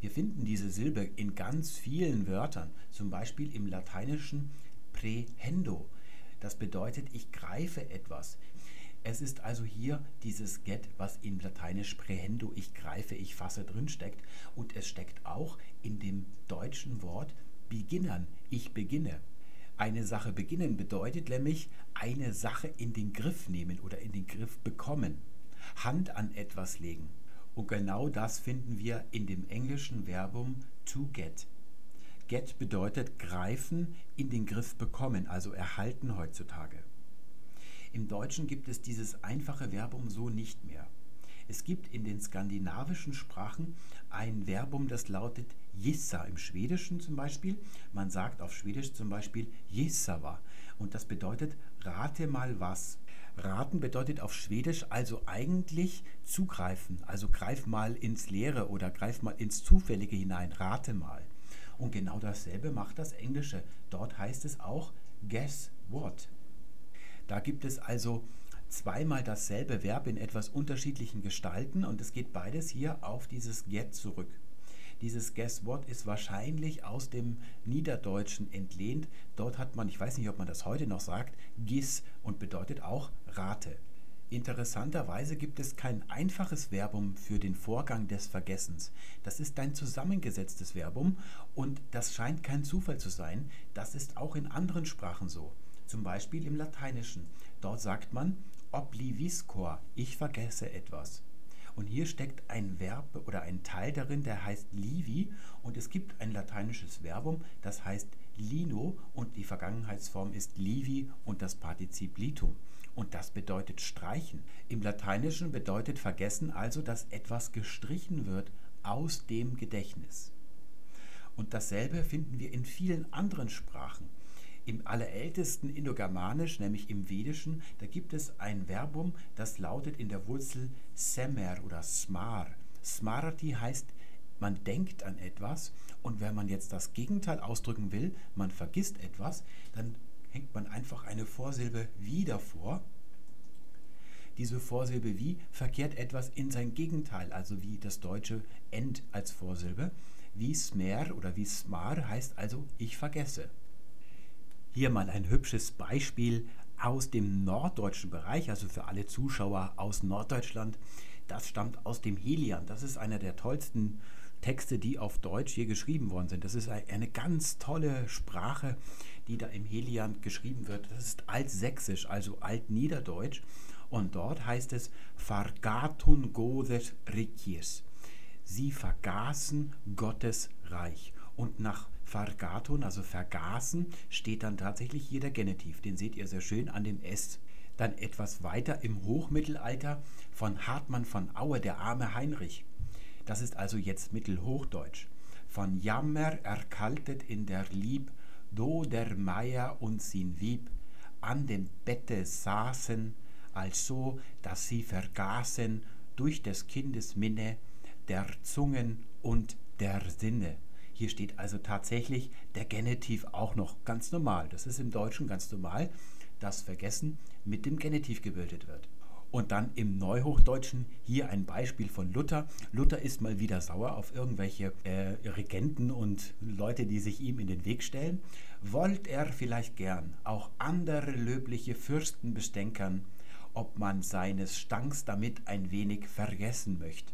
Wir finden diese Silbe in ganz vielen Wörtern, zum Beispiel im Lateinischen prehendo. Das bedeutet, ich greife etwas. Es ist also hier dieses get, was in Lateinisch prehendo, ich greife, ich fasse drin steckt. Und es steckt auch in dem deutschen Wort beginnern, ich beginne. Eine Sache beginnen bedeutet nämlich eine Sache in den Griff nehmen oder in den Griff bekommen. Hand an etwas legen. Und genau das finden wir in dem englischen Verbum to get. Get bedeutet greifen, in den Griff bekommen, also erhalten heutzutage. Im Deutschen gibt es dieses einfache Verbum so nicht mehr. Es gibt in den skandinavischen Sprachen ein Verbum, das lautet jissa im Schwedischen zum Beispiel. Man sagt auf Schwedisch zum Beispiel jissava und das bedeutet rate mal was. Raten bedeutet auf Schwedisch also eigentlich zugreifen, also greif mal ins Leere oder greif mal ins Zufällige hinein, rate mal. Und genau dasselbe macht das Englische. Dort heißt es auch guess what. Da gibt es also zweimal dasselbe Verb in etwas unterschiedlichen Gestalten und es geht beides hier auf dieses get zurück. Dieses Guess What ist wahrscheinlich aus dem Niederdeutschen entlehnt. Dort hat man, ich weiß nicht, ob man das heute noch sagt, Gis und bedeutet auch Rate. Interessanterweise gibt es kein einfaches Verbum für den Vorgang des Vergessens. Das ist ein zusammengesetztes Verbum und das scheint kein Zufall zu sein. Das ist auch in anderen Sprachen so. Zum Beispiel im Lateinischen. Dort sagt man obliviscor, ich vergesse etwas. Und hier steckt ein Verb oder ein Teil darin, der heißt livi und es gibt ein lateinisches Verbum, das heißt lino und die Vergangenheitsform ist livi und das Partizip litum. Und das bedeutet streichen. Im Lateinischen bedeutet vergessen also, dass etwas gestrichen wird aus dem Gedächtnis. Und dasselbe finden wir in vielen anderen Sprachen. Im allerältesten Indogermanisch, nämlich im Vedischen, da gibt es ein Verbum, das lautet in der Wurzel semer oder smar. Smarati heißt, man denkt an etwas und wenn man jetzt das Gegenteil ausdrücken will, man vergisst etwas, dann hängt man einfach eine Vorsilbe wie davor. Diese Vorsilbe wie verkehrt etwas in sein Gegenteil, also wie das deutsche end als Vorsilbe. Wie smer oder wie smar heißt also ich vergesse. Hier mal ein hübsches Beispiel aus dem norddeutschen Bereich, also für alle Zuschauer aus Norddeutschland. Das stammt aus dem Helian. Das ist einer der tollsten Texte, die auf Deutsch hier geschrieben worden sind. Das ist eine ganz tolle Sprache, die da im Helian geschrieben wird. Das ist altsächsisch, also altniederdeutsch. Und dort heißt es Vergatun Godes Rikies. Sie vergaßen Gottes Reich. Und nach Vergaton, also vergaßen, steht dann tatsächlich hier der Genitiv. Den seht ihr sehr schön an dem S. Dann etwas weiter im Hochmittelalter von Hartmann von Aue, der arme Heinrich. Das ist also jetzt Mittelhochdeutsch. Von Jammer erkaltet in der Lieb, do der Meier und sin Wieb an dem Bette saßen, also dass sie vergaßen durch des Kindes Minne, der Zungen und der Sinne. Hier steht also tatsächlich der Genitiv auch noch ganz normal. Das ist im Deutschen ganz normal, dass Vergessen mit dem Genitiv gebildet wird. Und dann im Neuhochdeutschen hier ein Beispiel von Luther. Luther ist mal wieder sauer auf irgendwelche äh, Regenten und Leute, die sich ihm in den Weg stellen. Wollt er vielleicht gern auch andere löbliche Fürsten bestänkern, ob man seines Stanks damit ein wenig vergessen möchte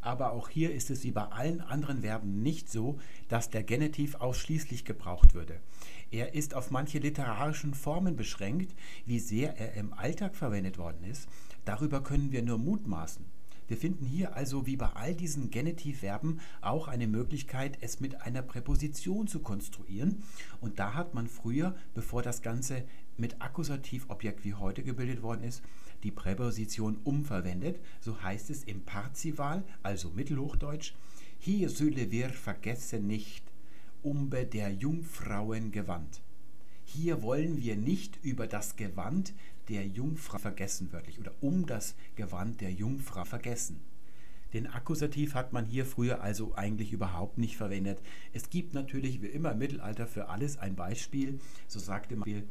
aber auch hier ist es wie bei allen anderen Verben nicht so, dass der Genitiv ausschließlich gebraucht würde. Er ist auf manche literarischen Formen beschränkt, wie sehr er im Alltag verwendet worden ist. Darüber können wir nur mutmaßen. Wir finden hier also wie bei all diesen Genitivverben auch eine Möglichkeit, es mit einer Präposition zu konstruieren. Und da hat man früher, bevor das Ganze mit Akkusativobjekt wie heute gebildet worden ist, die Präposition umverwendet. So heißt es im Parzival, also Mittelhochdeutsch, hier sülle wir vergessen nicht, umbe der Jungfrauen Gewand. Hier wollen wir nicht über das Gewand der Jungfrau vergessen, wörtlich, oder um das Gewand der Jungfrau vergessen. Den Akkusativ hat man hier früher also eigentlich überhaupt nicht verwendet. Es gibt natürlich wie immer im Mittelalter für alles ein Beispiel. So sagte man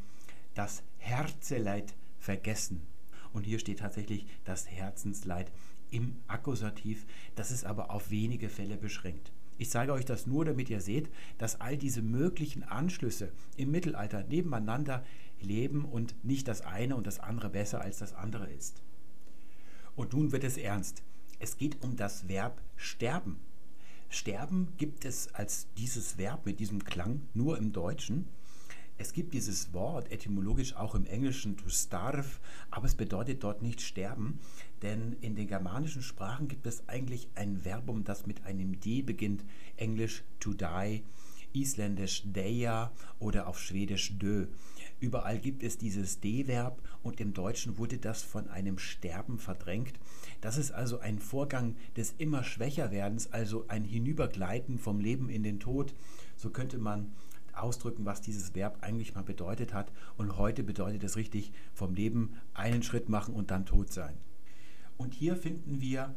das Herzeleid vergessen. Und hier steht tatsächlich das Herzensleid im Akkusativ. Das ist aber auf wenige Fälle beschränkt. Ich zeige euch das nur, damit ihr seht, dass all diese möglichen Anschlüsse im Mittelalter nebeneinander leben und nicht das eine und das andere besser als das andere ist. Und nun wird es ernst. Es geht um das Verb sterben. Sterben gibt es als dieses Verb mit diesem Klang nur im Deutschen. Es gibt dieses Wort etymologisch auch im Englischen to starve, aber es bedeutet dort nicht sterben, denn in den germanischen Sprachen gibt es eigentlich ein Verbum, das mit einem D beginnt, englisch to die, isländisch deja oder auf schwedisch dö. Überall gibt es dieses D-Verb und im Deutschen wurde das von einem Sterben verdrängt. Das ist also ein Vorgang des immer schwächer werdens, also ein Hinübergleiten vom Leben in den Tod. So könnte man ausdrücken, was dieses Verb eigentlich mal bedeutet hat. Und heute bedeutet es richtig vom Leben einen Schritt machen und dann tot sein. Und hier finden wir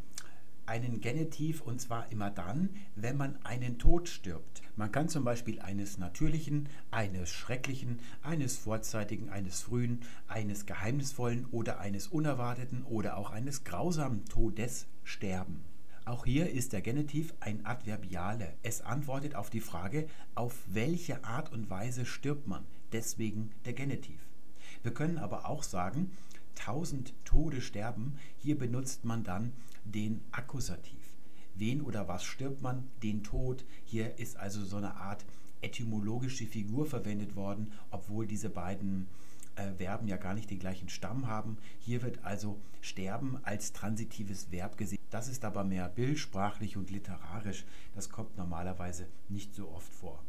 einen Genitiv und zwar immer dann, wenn man einen Tod stirbt. Man kann zum Beispiel eines natürlichen, eines schrecklichen, eines vorzeitigen, eines frühen, eines geheimnisvollen oder eines unerwarteten oder auch eines grausamen Todes sterben. Auch hier ist der Genitiv ein Adverbiale. Es antwortet auf die Frage, auf welche Art und Weise stirbt man. Deswegen der Genitiv. Wir können aber auch sagen, tausend Tode sterben. Hier benutzt man dann den Akkusativ. Wen oder was stirbt man? Den Tod. Hier ist also so eine Art etymologische Figur verwendet worden, obwohl diese beiden Verben ja gar nicht den gleichen Stamm haben. Hier wird also sterben als transitives Verb gesehen. Das ist aber mehr bildsprachlich und literarisch. Das kommt normalerweise nicht so oft vor.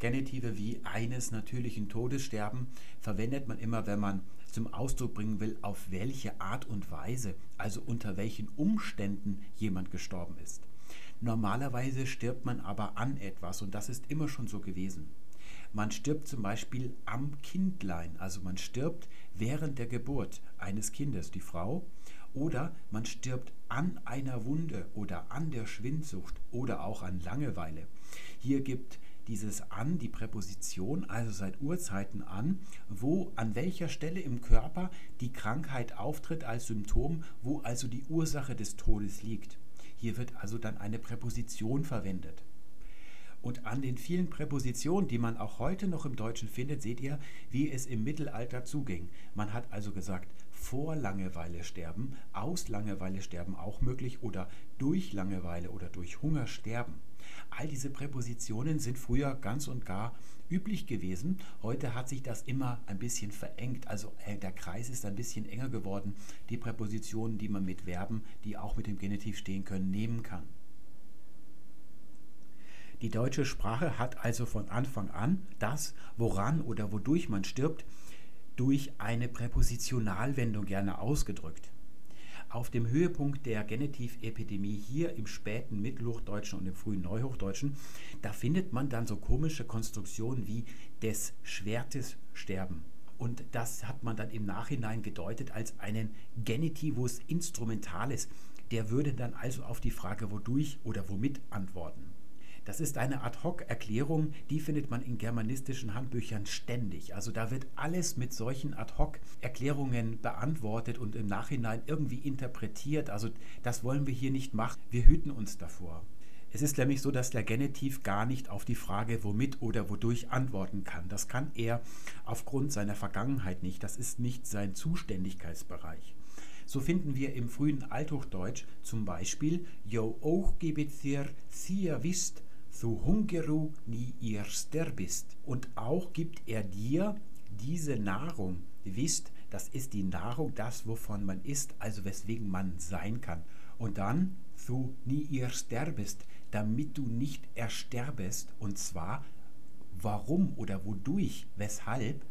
Genitive wie eines natürlichen Todes sterben verwendet man immer, wenn man zum Ausdruck bringen will, auf welche Art und Weise, also unter welchen Umständen jemand gestorben ist. Normalerweise stirbt man aber an etwas und das ist immer schon so gewesen. Man stirbt zum Beispiel am Kindlein, also man stirbt während der Geburt eines Kindes, die Frau, oder man stirbt an einer Wunde oder an der Schwindsucht oder auch an Langeweile. Hier gibt dieses an die Präposition, also seit Urzeiten an, wo an welcher Stelle im Körper die Krankheit auftritt als Symptom, wo also die Ursache des Todes liegt. Hier wird also dann eine Präposition verwendet. Und an den vielen Präpositionen, die man auch heute noch im Deutschen findet, seht ihr, wie es im Mittelalter zuging. Man hat also gesagt, vor Langeweile sterben, aus Langeweile sterben auch möglich oder durch Langeweile oder durch Hunger sterben. All diese Präpositionen sind früher ganz und gar üblich gewesen. Heute hat sich das immer ein bisschen verengt. Also äh, der Kreis ist ein bisschen enger geworden. Die Präpositionen, die man mit Verben, die auch mit dem Genitiv stehen können, nehmen kann. Die deutsche Sprache hat also von Anfang an das, woran oder wodurch man stirbt, durch eine Präpositionalwendung gerne ausgedrückt. Auf dem Höhepunkt der Genitivepidemie hier im späten Mittelhochdeutschen und im frühen Neuhochdeutschen, da findet man dann so komische Konstruktionen wie des Schwertes sterben. Und das hat man dann im Nachhinein gedeutet als einen Genitivus Instrumentalis. Der würde dann also auf die Frage wodurch oder womit antworten. Das ist eine Ad-hoc-Erklärung, die findet man in germanistischen Handbüchern ständig. Also da wird alles mit solchen Ad-hoc-Erklärungen beantwortet und im Nachhinein irgendwie interpretiert. Also das wollen wir hier nicht machen. Wir hüten uns davor. Es ist nämlich so, dass der Genitiv gar nicht auf die Frage womit oder wodurch antworten kann. Das kann er aufgrund seiner Vergangenheit nicht. Das ist nicht sein Zuständigkeitsbereich. So finden wir im frühen Althochdeutsch zum Beispiel Jo auch gebet dir, sia wisst, so hungeru nie ihr sterbist. Und auch gibt er dir diese Nahrung. Wisst, das ist die Nahrung, das, wovon man isst, also weswegen man sein kann. Und dann, so nie ihr sterbest, damit du nicht ersterbest. Und zwar, warum oder wodurch, weshalb?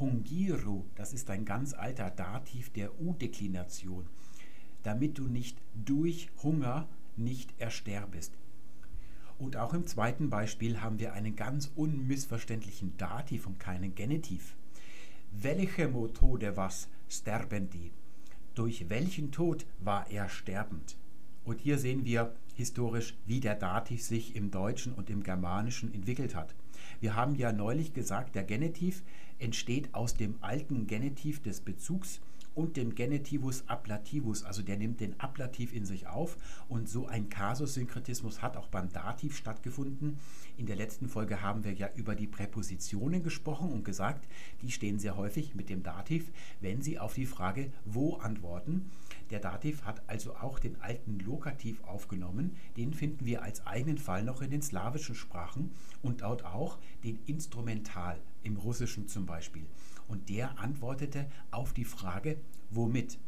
Hungiru, das ist ein ganz alter Dativ der U-Deklination. Damit du nicht durch Hunger nicht ersterbest. Und auch im zweiten Beispiel haben wir einen ganz unmissverständlichen Dativ und keinen Genitiv. Welche Methode was sterben die? Durch welchen Tod war er sterbend? Und hier sehen wir historisch, wie der Dativ sich im Deutschen und im Germanischen entwickelt hat. Wir haben ja neulich gesagt, der Genitiv entsteht aus dem alten Genitiv des Bezugs und dem Genitivus ablativus, also der nimmt den Ablativ in sich auf und so ein Kasussynkretismus hat auch beim Dativ stattgefunden. In der letzten Folge haben wir ja über die Präpositionen gesprochen und gesagt, die stehen sehr häufig mit dem Dativ, wenn sie auf die Frage wo antworten. Der Dativ hat also auch den alten Lokativ aufgenommen, den finden wir als eigenen Fall noch in den slawischen Sprachen und dort auch den Instrumental im Russischen zum Beispiel. Und der antwortete auf die Frage, womit?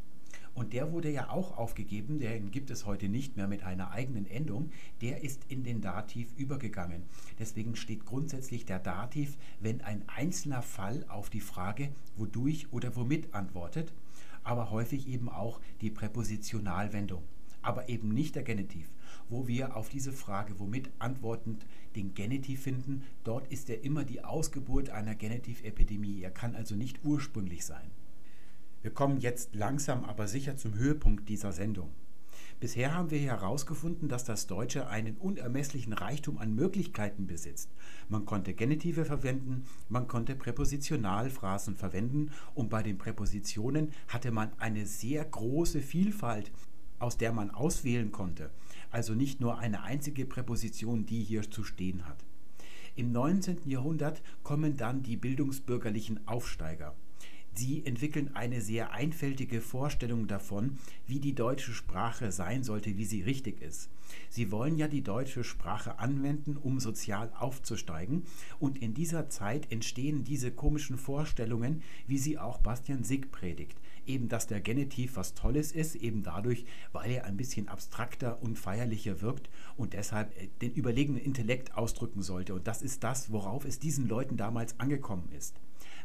Und der wurde ja auch aufgegeben, den gibt es heute nicht mehr mit einer eigenen Endung, der ist in den Dativ übergegangen. Deswegen steht grundsätzlich der Dativ, wenn ein einzelner Fall auf die Frage wodurch oder womit antwortet, aber häufig eben auch die Präpositionalwendung, aber eben nicht der Genitiv wo wir auf diese Frage, womit antwortend den Genitiv finden, dort ist er immer die Ausgeburt einer Genitivepidemie. Er kann also nicht ursprünglich sein. Wir kommen jetzt langsam aber sicher zum Höhepunkt dieser Sendung. Bisher haben wir herausgefunden, dass das Deutsche einen unermesslichen Reichtum an Möglichkeiten besitzt. Man konnte Genitive verwenden, man konnte Präpositionalphrasen verwenden und bei den Präpositionen hatte man eine sehr große Vielfalt aus der man auswählen konnte. Also nicht nur eine einzige Präposition, die hier zu stehen hat. Im 19. Jahrhundert kommen dann die bildungsbürgerlichen Aufsteiger. Sie entwickeln eine sehr einfältige Vorstellung davon, wie die deutsche Sprache sein sollte, wie sie richtig ist. Sie wollen ja die deutsche Sprache anwenden, um sozial aufzusteigen. Und in dieser Zeit entstehen diese komischen Vorstellungen, wie sie auch Bastian Sick predigt. Eben, dass der Genitiv was Tolles ist, eben dadurch, weil er ein bisschen abstrakter und feierlicher wirkt und deshalb äh, den überlegenen Intellekt ausdrücken sollte. Und das ist das, worauf es diesen Leuten damals angekommen ist.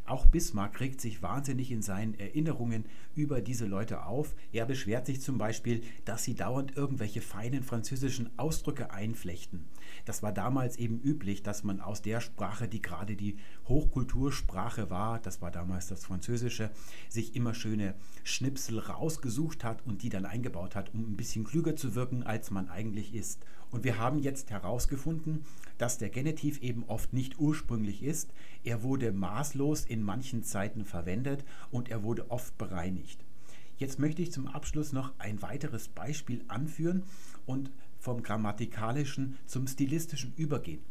Auch Bismarck regt sich wahnsinnig in seinen Erinnerungen über diese Leute auf. Er beschwert sich zum Beispiel, dass sie dauernd irgendwelche feinen französischen Ausdrücke einflechten. Das war damals eben üblich, dass man aus der Sprache, die gerade die Hochkultursprache war, das war damals das Französische, sich immer schöne Schnipsel rausgesucht hat und die dann eingebaut hat, um ein bisschen klüger zu wirken, als man eigentlich ist. Und wir haben jetzt herausgefunden, dass der Genitiv eben oft nicht ursprünglich ist. Er wurde maßlos in manchen Zeiten verwendet und er wurde oft bereinigt. Jetzt möchte ich zum Abschluss noch ein weiteres Beispiel anführen und vom grammatikalischen zum stilistischen übergehen.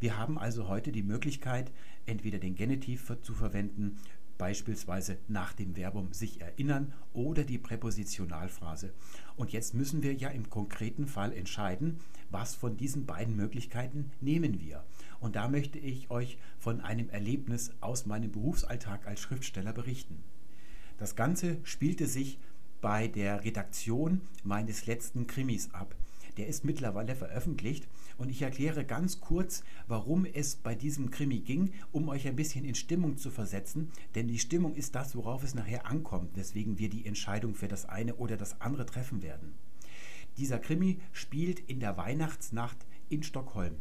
Wir haben also heute die Möglichkeit, entweder den Genitiv zu verwenden beispielsweise nach dem Verbum sich erinnern oder die Präpositionalphrase. Und jetzt müssen wir ja im konkreten Fall entscheiden, was von diesen beiden Möglichkeiten nehmen wir. Und da möchte ich euch von einem Erlebnis aus meinem Berufsalltag als Schriftsteller berichten. Das Ganze spielte sich bei der Redaktion meines letzten Krimis ab. Der ist mittlerweile veröffentlicht und ich erkläre ganz kurz, warum es bei diesem Krimi ging, um euch ein bisschen in Stimmung zu versetzen, denn die Stimmung ist das, worauf es nachher ankommt, weswegen wir die Entscheidung für das eine oder das andere treffen werden. Dieser Krimi spielt in der Weihnachtsnacht in Stockholm.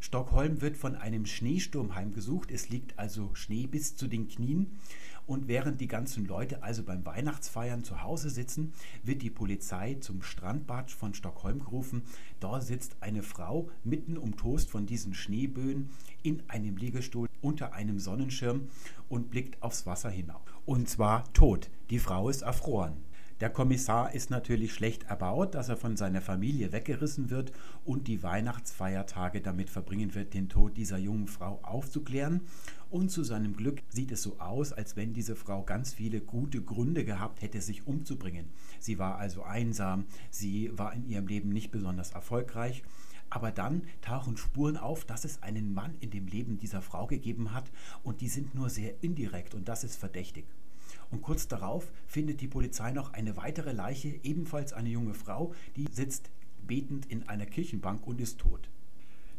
Stockholm wird von einem Schneesturm heimgesucht, es liegt also Schnee bis zu den Knien und während die ganzen Leute also beim Weihnachtsfeiern zu Hause sitzen, wird die Polizei zum Strandbad von Stockholm gerufen. Dort sitzt eine Frau mitten umtost von diesen Schneeböen in einem Liegestuhl unter einem Sonnenschirm und blickt aufs Wasser hinauf. Und zwar tot. Die Frau ist erfroren. Der Kommissar ist natürlich schlecht erbaut, dass er von seiner Familie weggerissen wird und die Weihnachtsfeiertage damit verbringen wird, den Tod dieser jungen Frau aufzuklären. Und zu seinem Glück sieht es so aus, als wenn diese Frau ganz viele gute Gründe gehabt hätte, sich umzubringen. Sie war also einsam, sie war in ihrem Leben nicht besonders erfolgreich. Aber dann tauchen Spuren auf, dass es einen Mann in dem Leben dieser Frau gegeben hat und die sind nur sehr indirekt und das ist verdächtig und kurz darauf findet die Polizei noch eine weitere Leiche, ebenfalls eine junge Frau, die sitzt betend in einer Kirchenbank und ist tot.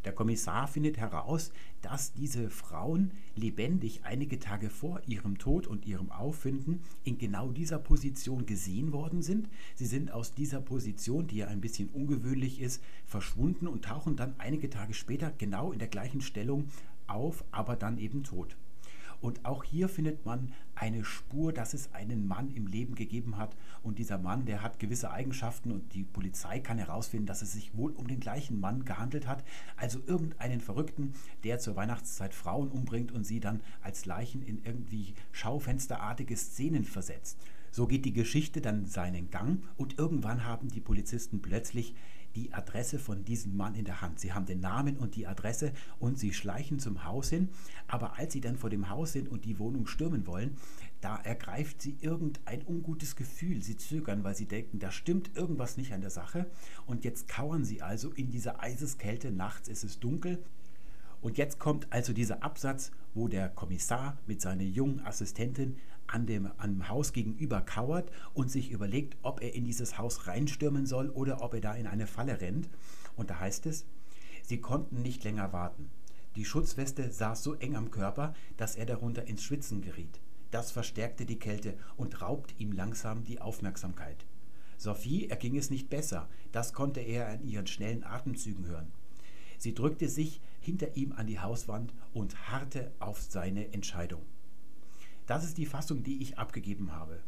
Der Kommissar findet heraus, dass diese Frauen lebendig einige Tage vor ihrem Tod und ihrem Auffinden in genau dieser Position gesehen worden sind. Sie sind aus dieser Position, die ja ein bisschen ungewöhnlich ist, verschwunden und tauchen dann einige Tage später genau in der gleichen Stellung auf, aber dann eben tot. Und auch hier findet man eine Spur, dass es einen Mann im Leben gegeben hat. Und dieser Mann, der hat gewisse Eigenschaften und die Polizei kann herausfinden, dass es sich wohl um den gleichen Mann gehandelt hat. Also irgendeinen Verrückten, der zur Weihnachtszeit Frauen umbringt und sie dann als Leichen in irgendwie schaufensterartige Szenen versetzt. So geht die Geschichte dann seinen Gang und irgendwann haben die Polizisten plötzlich die Adresse von diesem Mann in der Hand. Sie haben den Namen und die Adresse und sie schleichen zum Haus hin. Aber als sie dann vor dem Haus sind und die Wohnung stürmen wollen, da ergreift sie irgendein ungutes Gefühl. Sie zögern, weil sie denken, da stimmt irgendwas nicht an der Sache. Und jetzt kauern sie also in dieser Eiseskälte. Nachts ist es dunkel. Und jetzt kommt also dieser Absatz, wo der Kommissar mit seiner jungen Assistentin an dem, an Haus gegenüber kauert und sich überlegt, ob er in dieses Haus reinstürmen soll oder ob er da in eine Falle rennt. Und da heißt es, sie konnten nicht länger warten. Die Schutzweste saß so eng am Körper, dass er darunter ins Schwitzen geriet. Das verstärkte die Kälte und raubt ihm langsam die Aufmerksamkeit. Sophie erging es nicht besser, das konnte er an ihren schnellen Atemzügen hören. Sie drückte sich hinter ihm an die Hauswand und harrte auf seine Entscheidung. Das ist die Fassung, die ich abgegeben habe.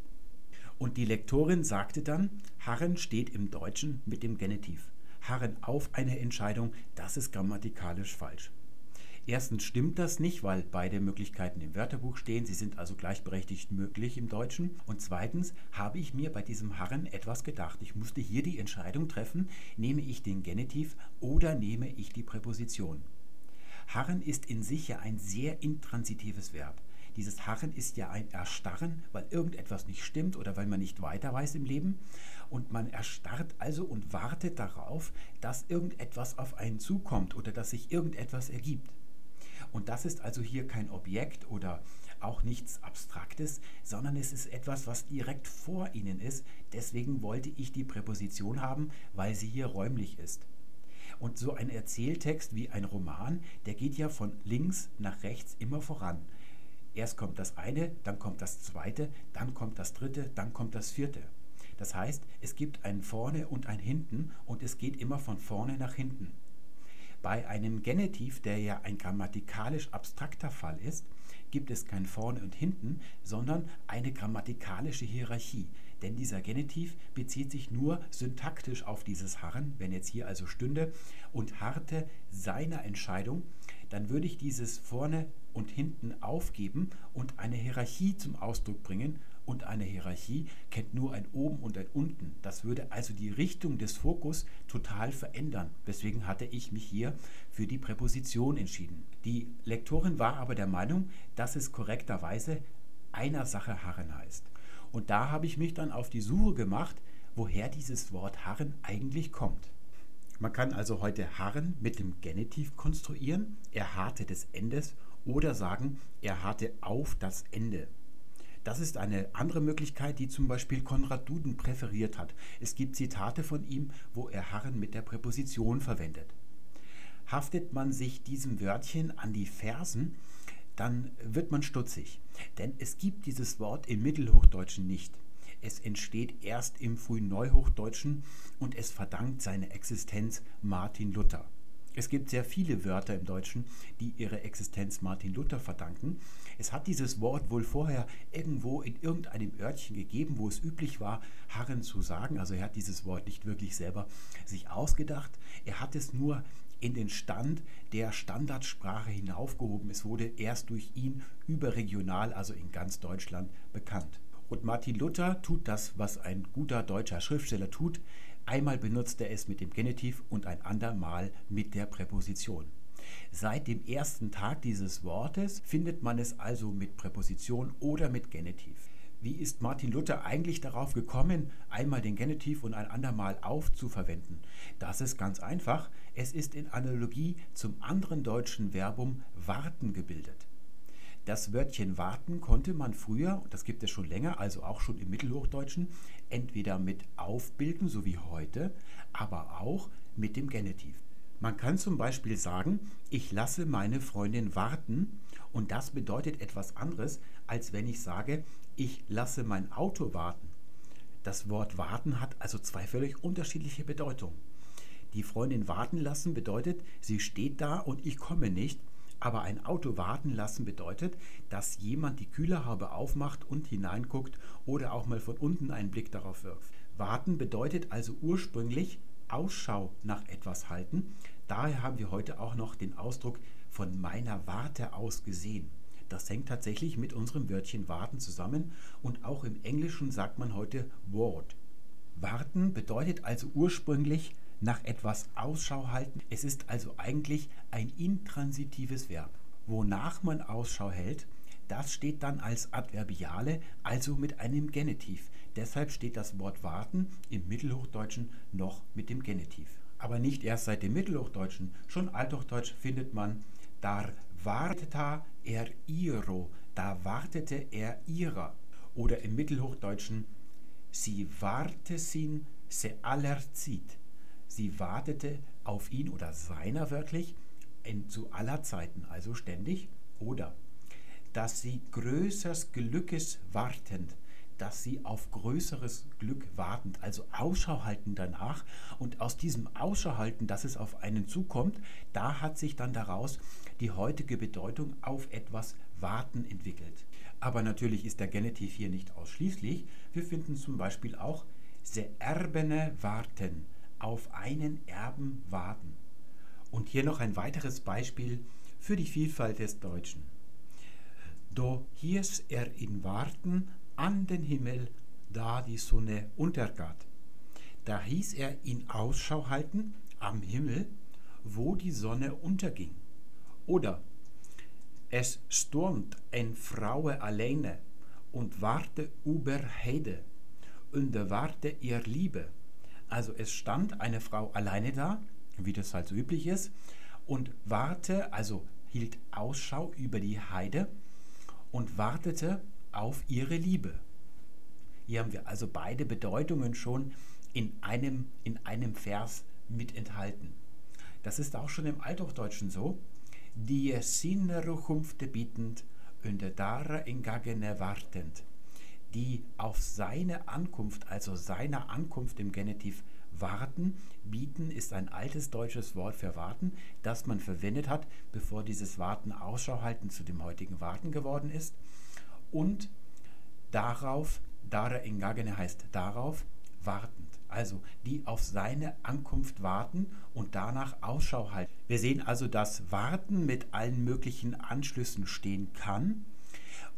Und die Lektorin sagte dann, Harren steht im Deutschen mit dem Genitiv. Harren auf eine Entscheidung, das ist grammatikalisch falsch. Erstens stimmt das nicht, weil beide Möglichkeiten im Wörterbuch stehen. Sie sind also gleichberechtigt möglich im Deutschen. Und zweitens habe ich mir bei diesem Harren etwas gedacht. Ich musste hier die Entscheidung treffen, nehme ich den Genitiv oder nehme ich die Präposition. Harren ist in sich ja ein sehr intransitives Verb. Dieses Harren ist ja ein Erstarren, weil irgendetwas nicht stimmt oder weil man nicht weiter weiß im Leben. Und man erstarrt also und wartet darauf, dass irgendetwas auf einen zukommt oder dass sich irgendetwas ergibt. Und das ist also hier kein Objekt oder auch nichts Abstraktes, sondern es ist etwas, was direkt vor Ihnen ist. Deswegen wollte ich die Präposition haben, weil sie hier räumlich ist. Und so ein Erzähltext wie ein Roman, der geht ja von links nach rechts immer voran. Erst kommt das eine, dann kommt das zweite, dann kommt das dritte, dann kommt das vierte. Das heißt, es gibt ein vorne und ein hinten und es geht immer von vorne nach hinten. Bei einem Genitiv, der ja ein grammatikalisch abstrakter Fall ist, gibt es kein vorne und hinten, sondern eine grammatikalische Hierarchie. Denn dieser Genitiv bezieht sich nur syntaktisch auf dieses Harren. Wenn jetzt hier also stünde und harte seiner Entscheidung, dann würde ich dieses vorne und hinten aufgeben und eine Hierarchie zum Ausdruck bringen und eine Hierarchie kennt nur ein Oben und ein Unten. Das würde also die Richtung des Fokus total verändern. Deswegen hatte ich mich hier für die Präposition entschieden. Die Lektorin war aber der Meinung, dass es korrekterweise einer Sache Harren heißt. Und da habe ich mich dann auf die Suche gemacht, woher dieses Wort Harren eigentlich kommt. Man kann also heute Harren mit dem Genitiv konstruieren, er harrte des Endes, oder sagen, er harrte auf das Ende. Das ist eine andere Möglichkeit, die zum Beispiel Konrad Duden präferiert hat. Es gibt Zitate von ihm, wo er Harren mit der Präposition verwendet. Haftet man sich diesem Wörtchen an die Fersen, dann wird man stutzig. Denn es gibt dieses Wort im Mittelhochdeutschen nicht. Es entsteht erst im frühen Neuhochdeutschen und es verdankt seine Existenz Martin Luther. Es gibt sehr viele Wörter im Deutschen, die ihre Existenz Martin Luther verdanken. Es hat dieses Wort wohl vorher irgendwo in irgendeinem Örtchen gegeben, wo es üblich war, Harren zu sagen. Also er hat dieses Wort nicht wirklich selber sich ausgedacht. Er hat es nur in den Stand der Standardsprache hinaufgehoben. Es wurde erst durch ihn überregional, also in ganz Deutschland, bekannt. Und Martin Luther tut das, was ein guter deutscher Schriftsteller tut. Einmal benutzt er es mit dem Genitiv und ein andermal mit der Präposition. Seit dem ersten Tag dieses Wortes findet man es also mit Präposition oder mit Genitiv. Wie ist Martin Luther eigentlich darauf gekommen, einmal den Genitiv und ein andermal auf zu verwenden? Das ist ganz einfach. Es ist in Analogie zum anderen deutschen Verbum warten gebildet. Das Wörtchen warten konnte man früher, das gibt es schon länger, also auch schon im Mittelhochdeutschen, entweder mit aufbilden, so wie heute, aber auch mit dem Genitiv. Man kann zum Beispiel sagen, ich lasse meine Freundin warten und das bedeutet etwas anderes, als wenn ich sage, ich lasse mein Auto warten. Das Wort warten hat also zwei völlig unterschiedliche Bedeutungen. Die Freundin warten lassen bedeutet, sie steht da und ich komme nicht aber ein Auto warten lassen bedeutet, dass jemand die Kühlerhaube aufmacht und hineinguckt oder auch mal von unten einen Blick darauf wirft. Warten bedeutet also ursprünglich Ausschau nach etwas halten. Daher haben wir heute auch noch den Ausdruck von meiner Warte aus gesehen. Das hängt tatsächlich mit unserem Wörtchen warten zusammen und auch im Englischen sagt man heute Ward. Warten bedeutet also ursprünglich nach etwas Ausschau halten. Es ist also eigentlich ein intransitives Verb. Wonach man Ausschau hält, das steht dann als Adverbiale, also mit einem Genitiv. Deshalb steht das Wort warten im Mittelhochdeutschen noch mit dem Genitiv. Aber nicht erst seit dem Mittelhochdeutschen, schon Althochdeutsch findet man dar warteta er iro, da wartete er ihrer. Oder im Mittelhochdeutschen sie wartesin se allerzit. Sie wartete auf ihn oder seiner wörtlich in, zu aller Zeiten, also ständig. Oder dass sie größeres Glückes wartend, dass sie auf größeres Glück wartend, also Ausschau halten danach. Und aus diesem Ausschau halten, dass es auf einen zukommt, da hat sich dann daraus die heutige Bedeutung auf etwas warten entwickelt. Aber natürlich ist der Genitiv hier nicht ausschließlich. Wir finden zum Beispiel auch se erbene warten auf einen Erben warten. Und hier noch ein weiteres Beispiel für die Vielfalt des Deutschen. Do hieß er in Warten an den Himmel, da die Sonne untergat. Da hieß er in Ausschau halten am Himmel, wo die Sonne unterging. Oder es stürmt ein Fraue alleine und warte über Heide und warte ihr Liebe. Also es stand eine Frau alleine da, wie das halt so üblich ist, und warte, also hielt Ausschau über die Heide und wartete auf ihre Liebe. Hier haben wir also beide Bedeutungen schon in einem, in einem Vers mit enthalten. Das ist auch schon im Althochdeutschen so. Die Sinneruchumfte bietend und dara ingagene wartend, die auf seine Ankunft, also seiner Ankunft im Genitiv warten. Bieten ist ein altes deutsches Wort für warten, das man verwendet hat, bevor dieses Warten Ausschau halten zu dem heutigen Warten geworden ist. Und darauf, dara ingagene heißt darauf, wartend. Also die auf seine Ankunft warten und danach Ausschau halten. Wir sehen also, dass Warten mit allen möglichen Anschlüssen stehen kann.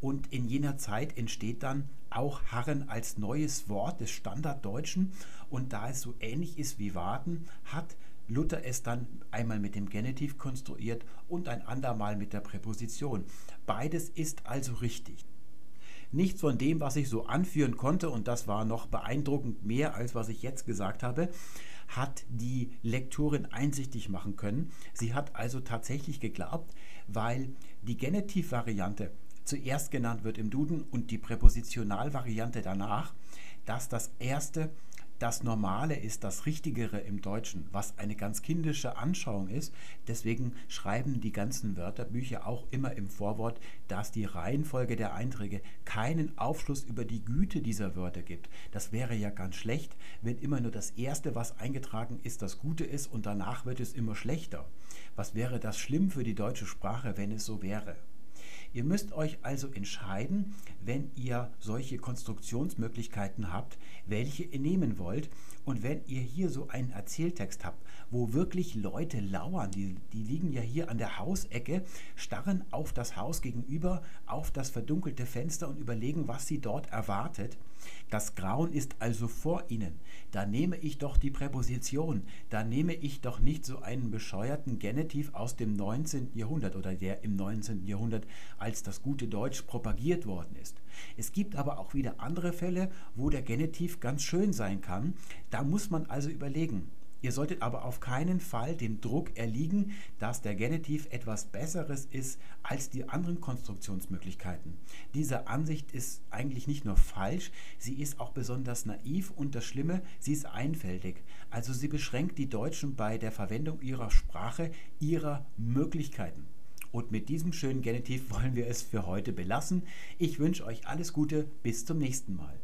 Und in jener Zeit entsteht dann auch Harren als neues Wort des Standarddeutschen. Und da es so ähnlich ist wie Warten, hat Luther es dann einmal mit dem Genitiv konstruiert und ein andermal mit der Präposition. Beides ist also richtig. Nichts von dem, was ich so anführen konnte, und das war noch beeindruckend mehr, als was ich jetzt gesagt habe, hat die Lektorin einsichtig machen können. Sie hat also tatsächlich geglaubt, weil die Genitivvariante zuerst genannt wird im Duden und die Präpositionalvariante danach, dass das erste das Normale ist, das Richtigere im Deutschen, was eine ganz kindische Anschauung ist. Deswegen schreiben die ganzen Wörterbücher auch immer im Vorwort, dass die Reihenfolge der Einträge keinen Aufschluss über die Güte dieser Wörter gibt. Das wäre ja ganz schlecht, wenn immer nur das Erste, was eingetragen ist, das Gute ist und danach wird es immer schlechter. Was wäre das schlimm für die deutsche Sprache, wenn es so wäre? Ihr müsst euch also entscheiden, wenn ihr solche Konstruktionsmöglichkeiten habt, welche ihr nehmen wollt. Und wenn ihr hier so einen Erzähltext habt, wo wirklich Leute lauern, die, die liegen ja hier an der Hausecke, starren auf das Haus gegenüber, auf das verdunkelte Fenster und überlegen, was sie dort erwartet. Das Grauen ist also vor ihnen. Da nehme ich doch die Präposition. Da nehme ich doch nicht so einen bescheuerten Genitiv aus dem 19. Jahrhundert oder der im 19. Jahrhundert als das gute Deutsch propagiert worden ist. Es gibt aber auch wieder andere Fälle, wo der Genitiv ganz schön sein kann. Da muss man also überlegen. Ihr solltet aber auf keinen Fall dem Druck erliegen, dass der Genitiv etwas Besseres ist als die anderen Konstruktionsmöglichkeiten. Diese Ansicht ist eigentlich nicht nur falsch, sie ist auch besonders naiv und das Schlimme, sie ist einfältig. Also sie beschränkt die Deutschen bei der Verwendung ihrer Sprache, ihrer Möglichkeiten. Und mit diesem schönen Genitiv wollen wir es für heute belassen. Ich wünsche euch alles Gute, bis zum nächsten Mal.